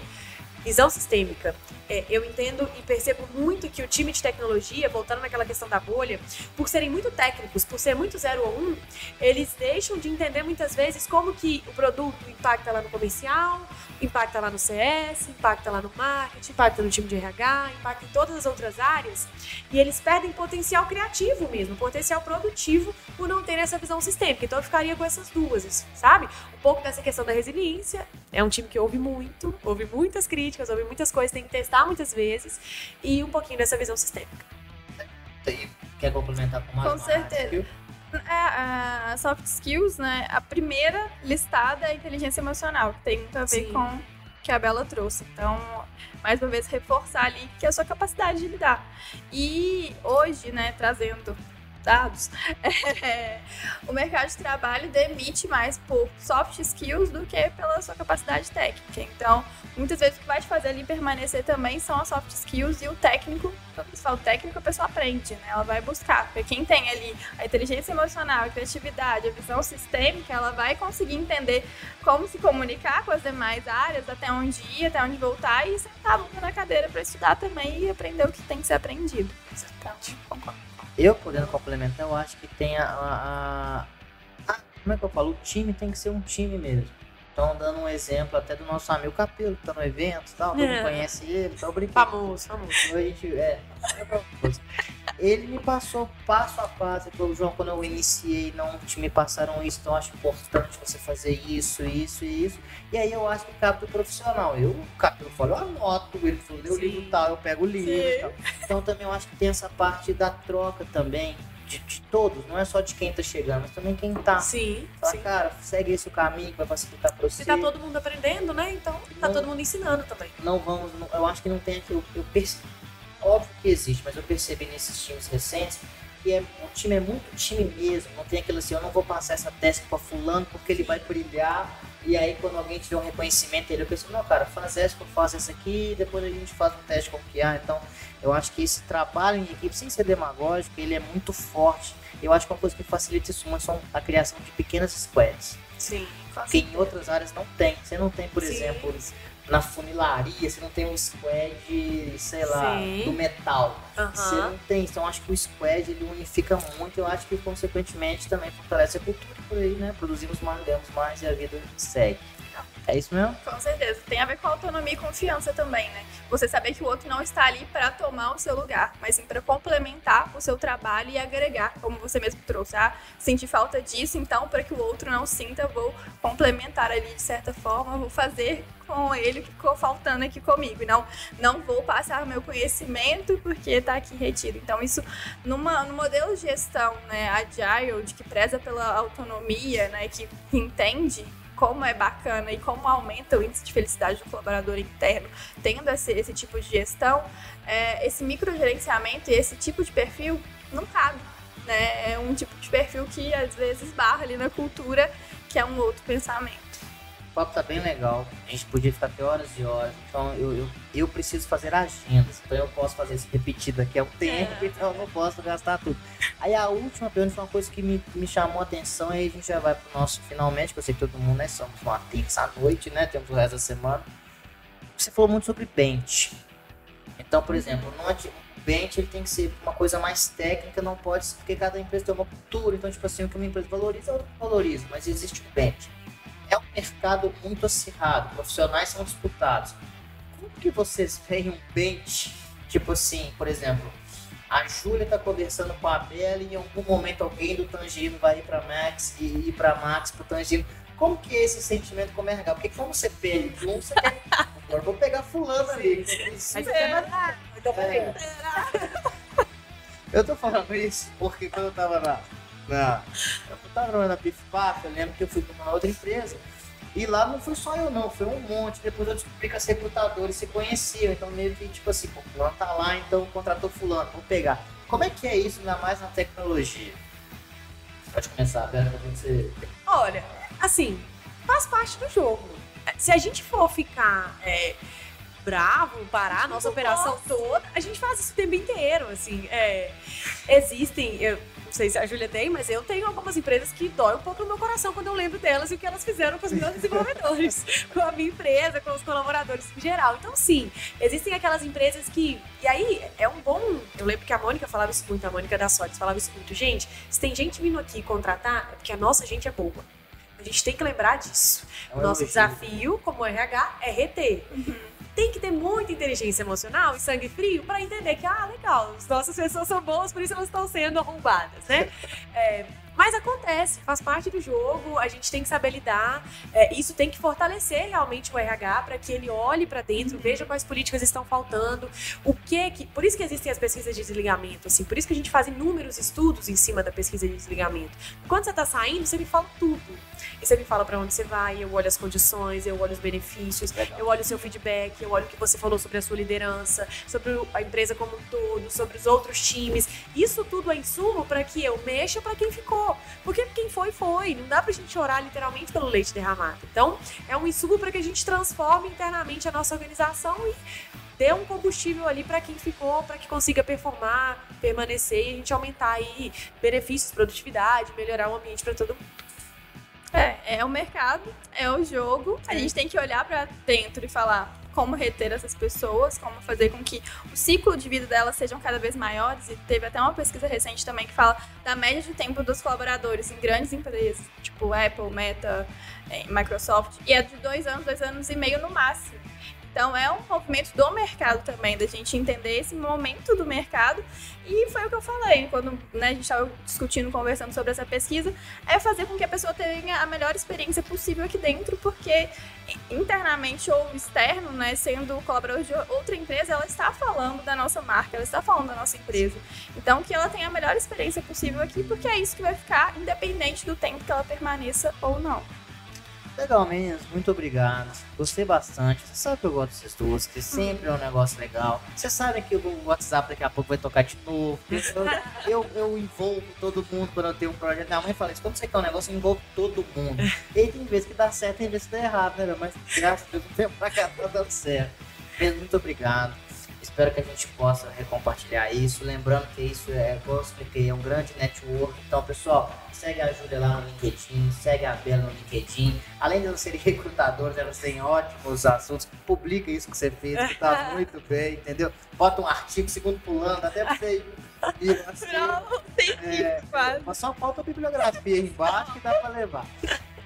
Speaker 2: visão sistêmica. É, eu entendo e percebo muito que o time de tecnologia, voltando naquela questão da bolha, por serem muito técnicos, por ser muito zero ou um, eles deixam de entender muitas vezes como que o produto impacta lá no comercial, impacta lá no CS, impacta lá no marketing, impacta no time de RH, impacta em todas as outras áreas, e eles perdem potencial criativo mesmo, potencial produtivo por não ter essa visão sistêmica. Então eu ficaria com essas duas, sabe? Um pouco dessa questão da resiliência, é um time que ouve muito, ouve muitas críticas, ouve muitas coisas, tem que testar muitas vezes e um pouquinho dessa visão sistêmica.
Speaker 1: Quer complementar com mais?
Speaker 3: Com certeza. É, a soft skills, né? A primeira listada é a inteligência emocional, que tem muito a ver Sim. com o que a Bela trouxe. Então, mais uma vez, reforçar ali que é a sua capacidade de lidar. E hoje, né, trazendo dados, [LAUGHS] é, o mercado de trabalho demite mais por soft skills do que pela sua capacidade técnica. Então, muitas vezes o que vai te fazer ali permanecer também são as soft skills e o técnico. Quando você fala técnico, a pessoa aprende, né? Ela vai buscar. Porque quem tem ali a inteligência emocional, a criatividade, a visão sistêmica, ela vai conseguir entender como se comunicar com as demais áreas, até onde ir, até onde voltar e sentar a na cadeira para estudar também e aprender o que tem que ser aprendido. Então, concordo.
Speaker 1: Eu, podendo complementar, eu acho que tem a, a, a, Como é que eu falo? O time tem que ser um time mesmo. Então, dando um exemplo até do nosso amigo Capelo, que tá no evento e tal, todo mundo é. conhece ele, tá brincando.
Speaker 2: Famoso, famoso.
Speaker 1: Então, a gente, é, ele me passou passo a passo, ele falou, João, quando eu iniciei, não me passaram isso, então acho importante você fazer isso, isso e isso. E aí eu acho que cabe do profissional. Eu, o Capelo falou, eu anoto, ele falou, eu livro tal, eu pego o livro e tal. Então também eu acho que tem essa parte da troca também de, de, todos, não é só de quem tá chegando, mas também quem tá.
Speaker 2: Sim.
Speaker 1: Fala,
Speaker 2: sim.
Speaker 1: cara, segue esse o caminho que vai facilitar pra você.
Speaker 2: Se tá todo mundo aprendendo, né? Então tá não, todo mundo ensinando também.
Speaker 1: Não vamos, não, eu acho que não tem aquilo. Eu percebi, óbvio que existe, mas eu percebi nesses times recentes que é, o time é muito time mesmo. Não tem aquilo assim, eu não vou passar essa task pra fulano porque ele vai brilhar. E aí quando alguém tiver um reconhecimento ele eu penso, não, cara, faz essa, eu faço essa aqui, depois a gente faz um teste com o QA. Então eu acho que esse trabalho em equipe, sem ser demagógico, ele é muito forte. Eu acho que uma coisa que facilita isso muito são a criação de pequenas squads.
Speaker 2: Sim.
Speaker 1: Que em outras áreas não tem. Você não tem, por Sim. exemplo, na funilaria, você não tem um squad, sei lá, Sim. do metal. Uhum. Você não tem. Então acho que o squad ele unifica muito. Eu acho que consequentemente também fortalece a cultura por aí, né? Produzimos mais, demos mais e a vida segue. É isso mesmo?
Speaker 3: Com certeza. Tem a ver com autonomia e confiança também, né? Você saber que o outro não está ali para tomar o seu lugar, mas sim para complementar o seu trabalho e agregar, como você mesmo trouxe. Ah, sentir falta disso, então, para que o outro não sinta, vou complementar ali de certa forma, vou fazer com ele o que ficou faltando aqui comigo. Não, não vou passar meu conhecimento porque está aqui retido. Então, isso numa, no modelo de gestão né, agile, de que preza pela autonomia, né, que entende como é bacana e como aumenta o índice de felicidade do colaborador interno, tendo esse, esse tipo de gestão, é, esse microgerenciamento e esse tipo de perfil não cabe. Né? É um tipo de perfil que às vezes barra ali na cultura, que é um outro pensamento.
Speaker 1: Papo tá bem legal. A gente podia ficar até horas e horas. Então eu, eu, eu preciso fazer agendas. Então eu posso fazer isso repetido aqui um tempo, é. então eu não posso gastar tudo. Aí a última pergunta foi uma coisa que me, me chamou a atenção. Aí a gente já vai pro nosso finalmente, que eu sei que todo mundo, né? Somos uma Tix à noite, né? Temos o resto da semana. Você falou muito sobre bench. Então, por exemplo, no bench ele tem que ser uma coisa mais técnica, não pode ser, porque cada empresa tem uma cultura. Então, tipo assim, o que uma empresa valoriza, outra valoriza, mas existe o bench é um mercado muito acirrado, profissionais são disputados. Como que vocês veem um bench, tipo assim, por exemplo, a Júlia tá conversando com a Bela e em algum momento alguém do Tangino vai ir para Max e ir para Max pro Tangino. Como que é esse sentimento como RH? Porque como você perde um, você quer... Agora vou pegar fulano ali. Mas você é. Eu tô falando isso porque quando eu tava na, na, eu tava trabalhando na Pif Paf, eu lembro que eu fui para uma outra empresa. E lá não foi só eu não, foi um monte. Depois eu descobri que as recrutadores se conheciam. Então meio que tipo assim, pô, fulano tá lá, então contratou fulano, vamos pegar. Como é que é isso, ainda mais na tecnologia? Pode começar, Bela, pra você.
Speaker 2: Olha, assim, faz parte do jogo. Se a gente for ficar é, bravo, parar a nossa operação toda, a gente faz isso o tempo inteiro, assim. É, existem, eu, não sei se a Júlia tem, mas eu tenho algumas empresas que dói um pouco no meu coração quando eu lembro delas e o que elas fizeram com os meus desenvolvedores, [LAUGHS] com a minha empresa, com os colaboradores em geral. Então, sim, existem aquelas empresas que. E aí, é um bom. Eu lembro que a Mônica falava isso muito, a Mônica da Sorte falava isso muito. Gente, se tem gente vindo aqui contratar, é porque a nossa gente é boa. A gente tem que lembrar disso. É Nosso desafio como RH é reter. Uhum tem que ter muita inteligência emocional e sangue frio para entender que, ah, legal, as nossas pessoas são boas, por isso elas estão sendo arrombadas, né? [LAUGHS] É, mas acontece, faz parte do jogo, a gente tem que saber lidar. É, isso tem que fortalecer realmente o RH para que ele olhe para dentro, veja quais políticas estão faltando, o que que. Por isso que existem as pesquisas de desligamento, assim, por isso que a gente faz inúmeros estudos em cima da pesquisa de desligamento. Quando você está saindo, você me fala tudo. E você me fala para onde você vai, eu olho as condições, eu olho os benefícios, Legal. eu olho o seu feedback, eu olho o que você falou sobre a sua liderança, sobre a empresa como um todo, sobre os outros times. Isso tudo é insumo para que eu mexa para quem ficou. Porque quem foi, foi. Não dá pra gente chorar literalmente pelo leite derramado. Então, é um insumo para que a gente transforme internamente a nossa organização e dê um combustível ali para quem ficou, para que consiga performar, permanecer e a gente aumentar aí benefícios, produtividade, melhorar o ambiente para todo mundo.
Speaker 3: É, é o mercado, é o jogo. A gente tem que olhar para dentro e falar: como reter essas pessoas, como fazer com que o ciclo de vida delas sejam cada vez maiores. E teve até uma pesquisa recente também que fala da média de tempo dos colaboradores em grandes empresas, tipo Apple, Meta, eh, Microsoft, e é de dois anos, dois anos e meio no máximo. Então é um movimento do mercado também, da gente entender esse momento do mercado. E foi o que eu falei quando né, a gente estava discutindo, conversando sobre essa pesquisa, é fazer com que a pessoa tenha a melhor experiência possível aqui dentro, porque internamente ou externo, né, sendo colaborador de outra empresa, ela está falando da nossa marca, ela está falando da nossa empresa. Então que ela tenha a melhor experiência possível aqui, porque é isso que vai ficar independente do tempo que ela permaneça ou não.
Speaker 1: Legal, meninas, muito obrigado. Gostei bastante. Você sabe que eu gosto dessas duas, que sempre é um negócio legal. Você sabe que o WhatsApp daqui a pouco vai tocar de novo. Eu, eu, eu envolvo todo mundo quando eu tenho um projeto. Minha mãe fala isso: quando você quer um negócio, envolve todo mundo. E tem vezes que dá certo, tem vezes que dá errado, né? Mas graças a Deus, tempo pra cá tá dando certo. Muito obrigado. Espero que a gente possa recompartilhar isso. Lembrando que isso é, como eu expliquei, é um grande network. Então, pessoal, segue a Júlia lá no LinkedIn, segue a Bela no LinkedIn. Além de elas serem [LAUGHS] recrutadoras, elas têm ótimos assuntos. Publica isso que você fez, que tá [LAUGHS] muito bem, entendeu? Bota um artigo segundo pulando, até você ir assim, Não, tem é, Mas só falta a bibliografia aí embaixo que dá pra levar.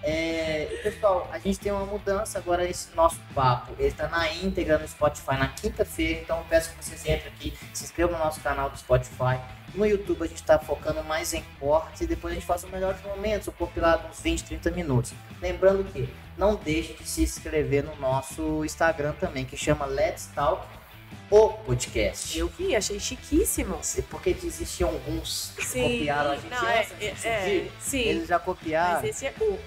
Speaker 1: É, pessoal, a gente tem uma mudança agora esse nosso papo. Ele está na íntegra no Spotify na quinta-feira, então peço que vocês entrem aqui, se inscrevam no nosso canal do Spotify. No YouTube a gente está focando mais em cortes e depois a gente faz os melhores momentos, o compilado uns 20, 30 minutos. Lembrando que não deixe de se inscrever no nosso Instagram também, que chama Let's Talk o podcast.
Speaker 2: Eu vi, achei chiquíssimo.
Speaker 1: Porque existiam alguns que copiaram a gente não, é, de é, sim. Eles já copiaram.
Speaker 2: Mas esse é o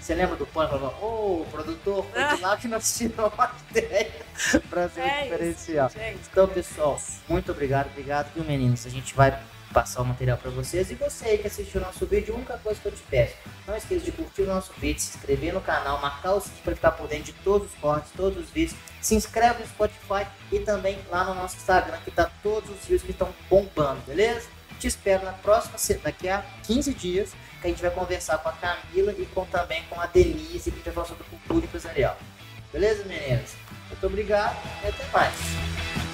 Speaker 1: você lembra do Pânico? Ô, oh, produtor, foi de lá que nós tiramos a ideia pra ser [LAUGHS] é um diferencial. Isso, então, pessoal, muito obrigado. Obrigado, viu, meninos? A gente vai passar o material para vocês. E você aí que assistiu o nosso vídeo, a única coisa que eu te peço, não esqueça de curtir o nosso vídeo, se inscrever no canal, marcar o sininho para ficar por dentro de todos os cortes, todos os vídeos. Se inscreve no Spotify e também lá no nosso Instagram, que tá todos os vídeos que estão bombando, beleza? Te espero na próxima, daqui a 15 dias, que a gente vai conversar com a Camila e com, também com a Denise, que vai falar sobre cultura empresarial. Beleza, meninas? Muito obrigado e até mais.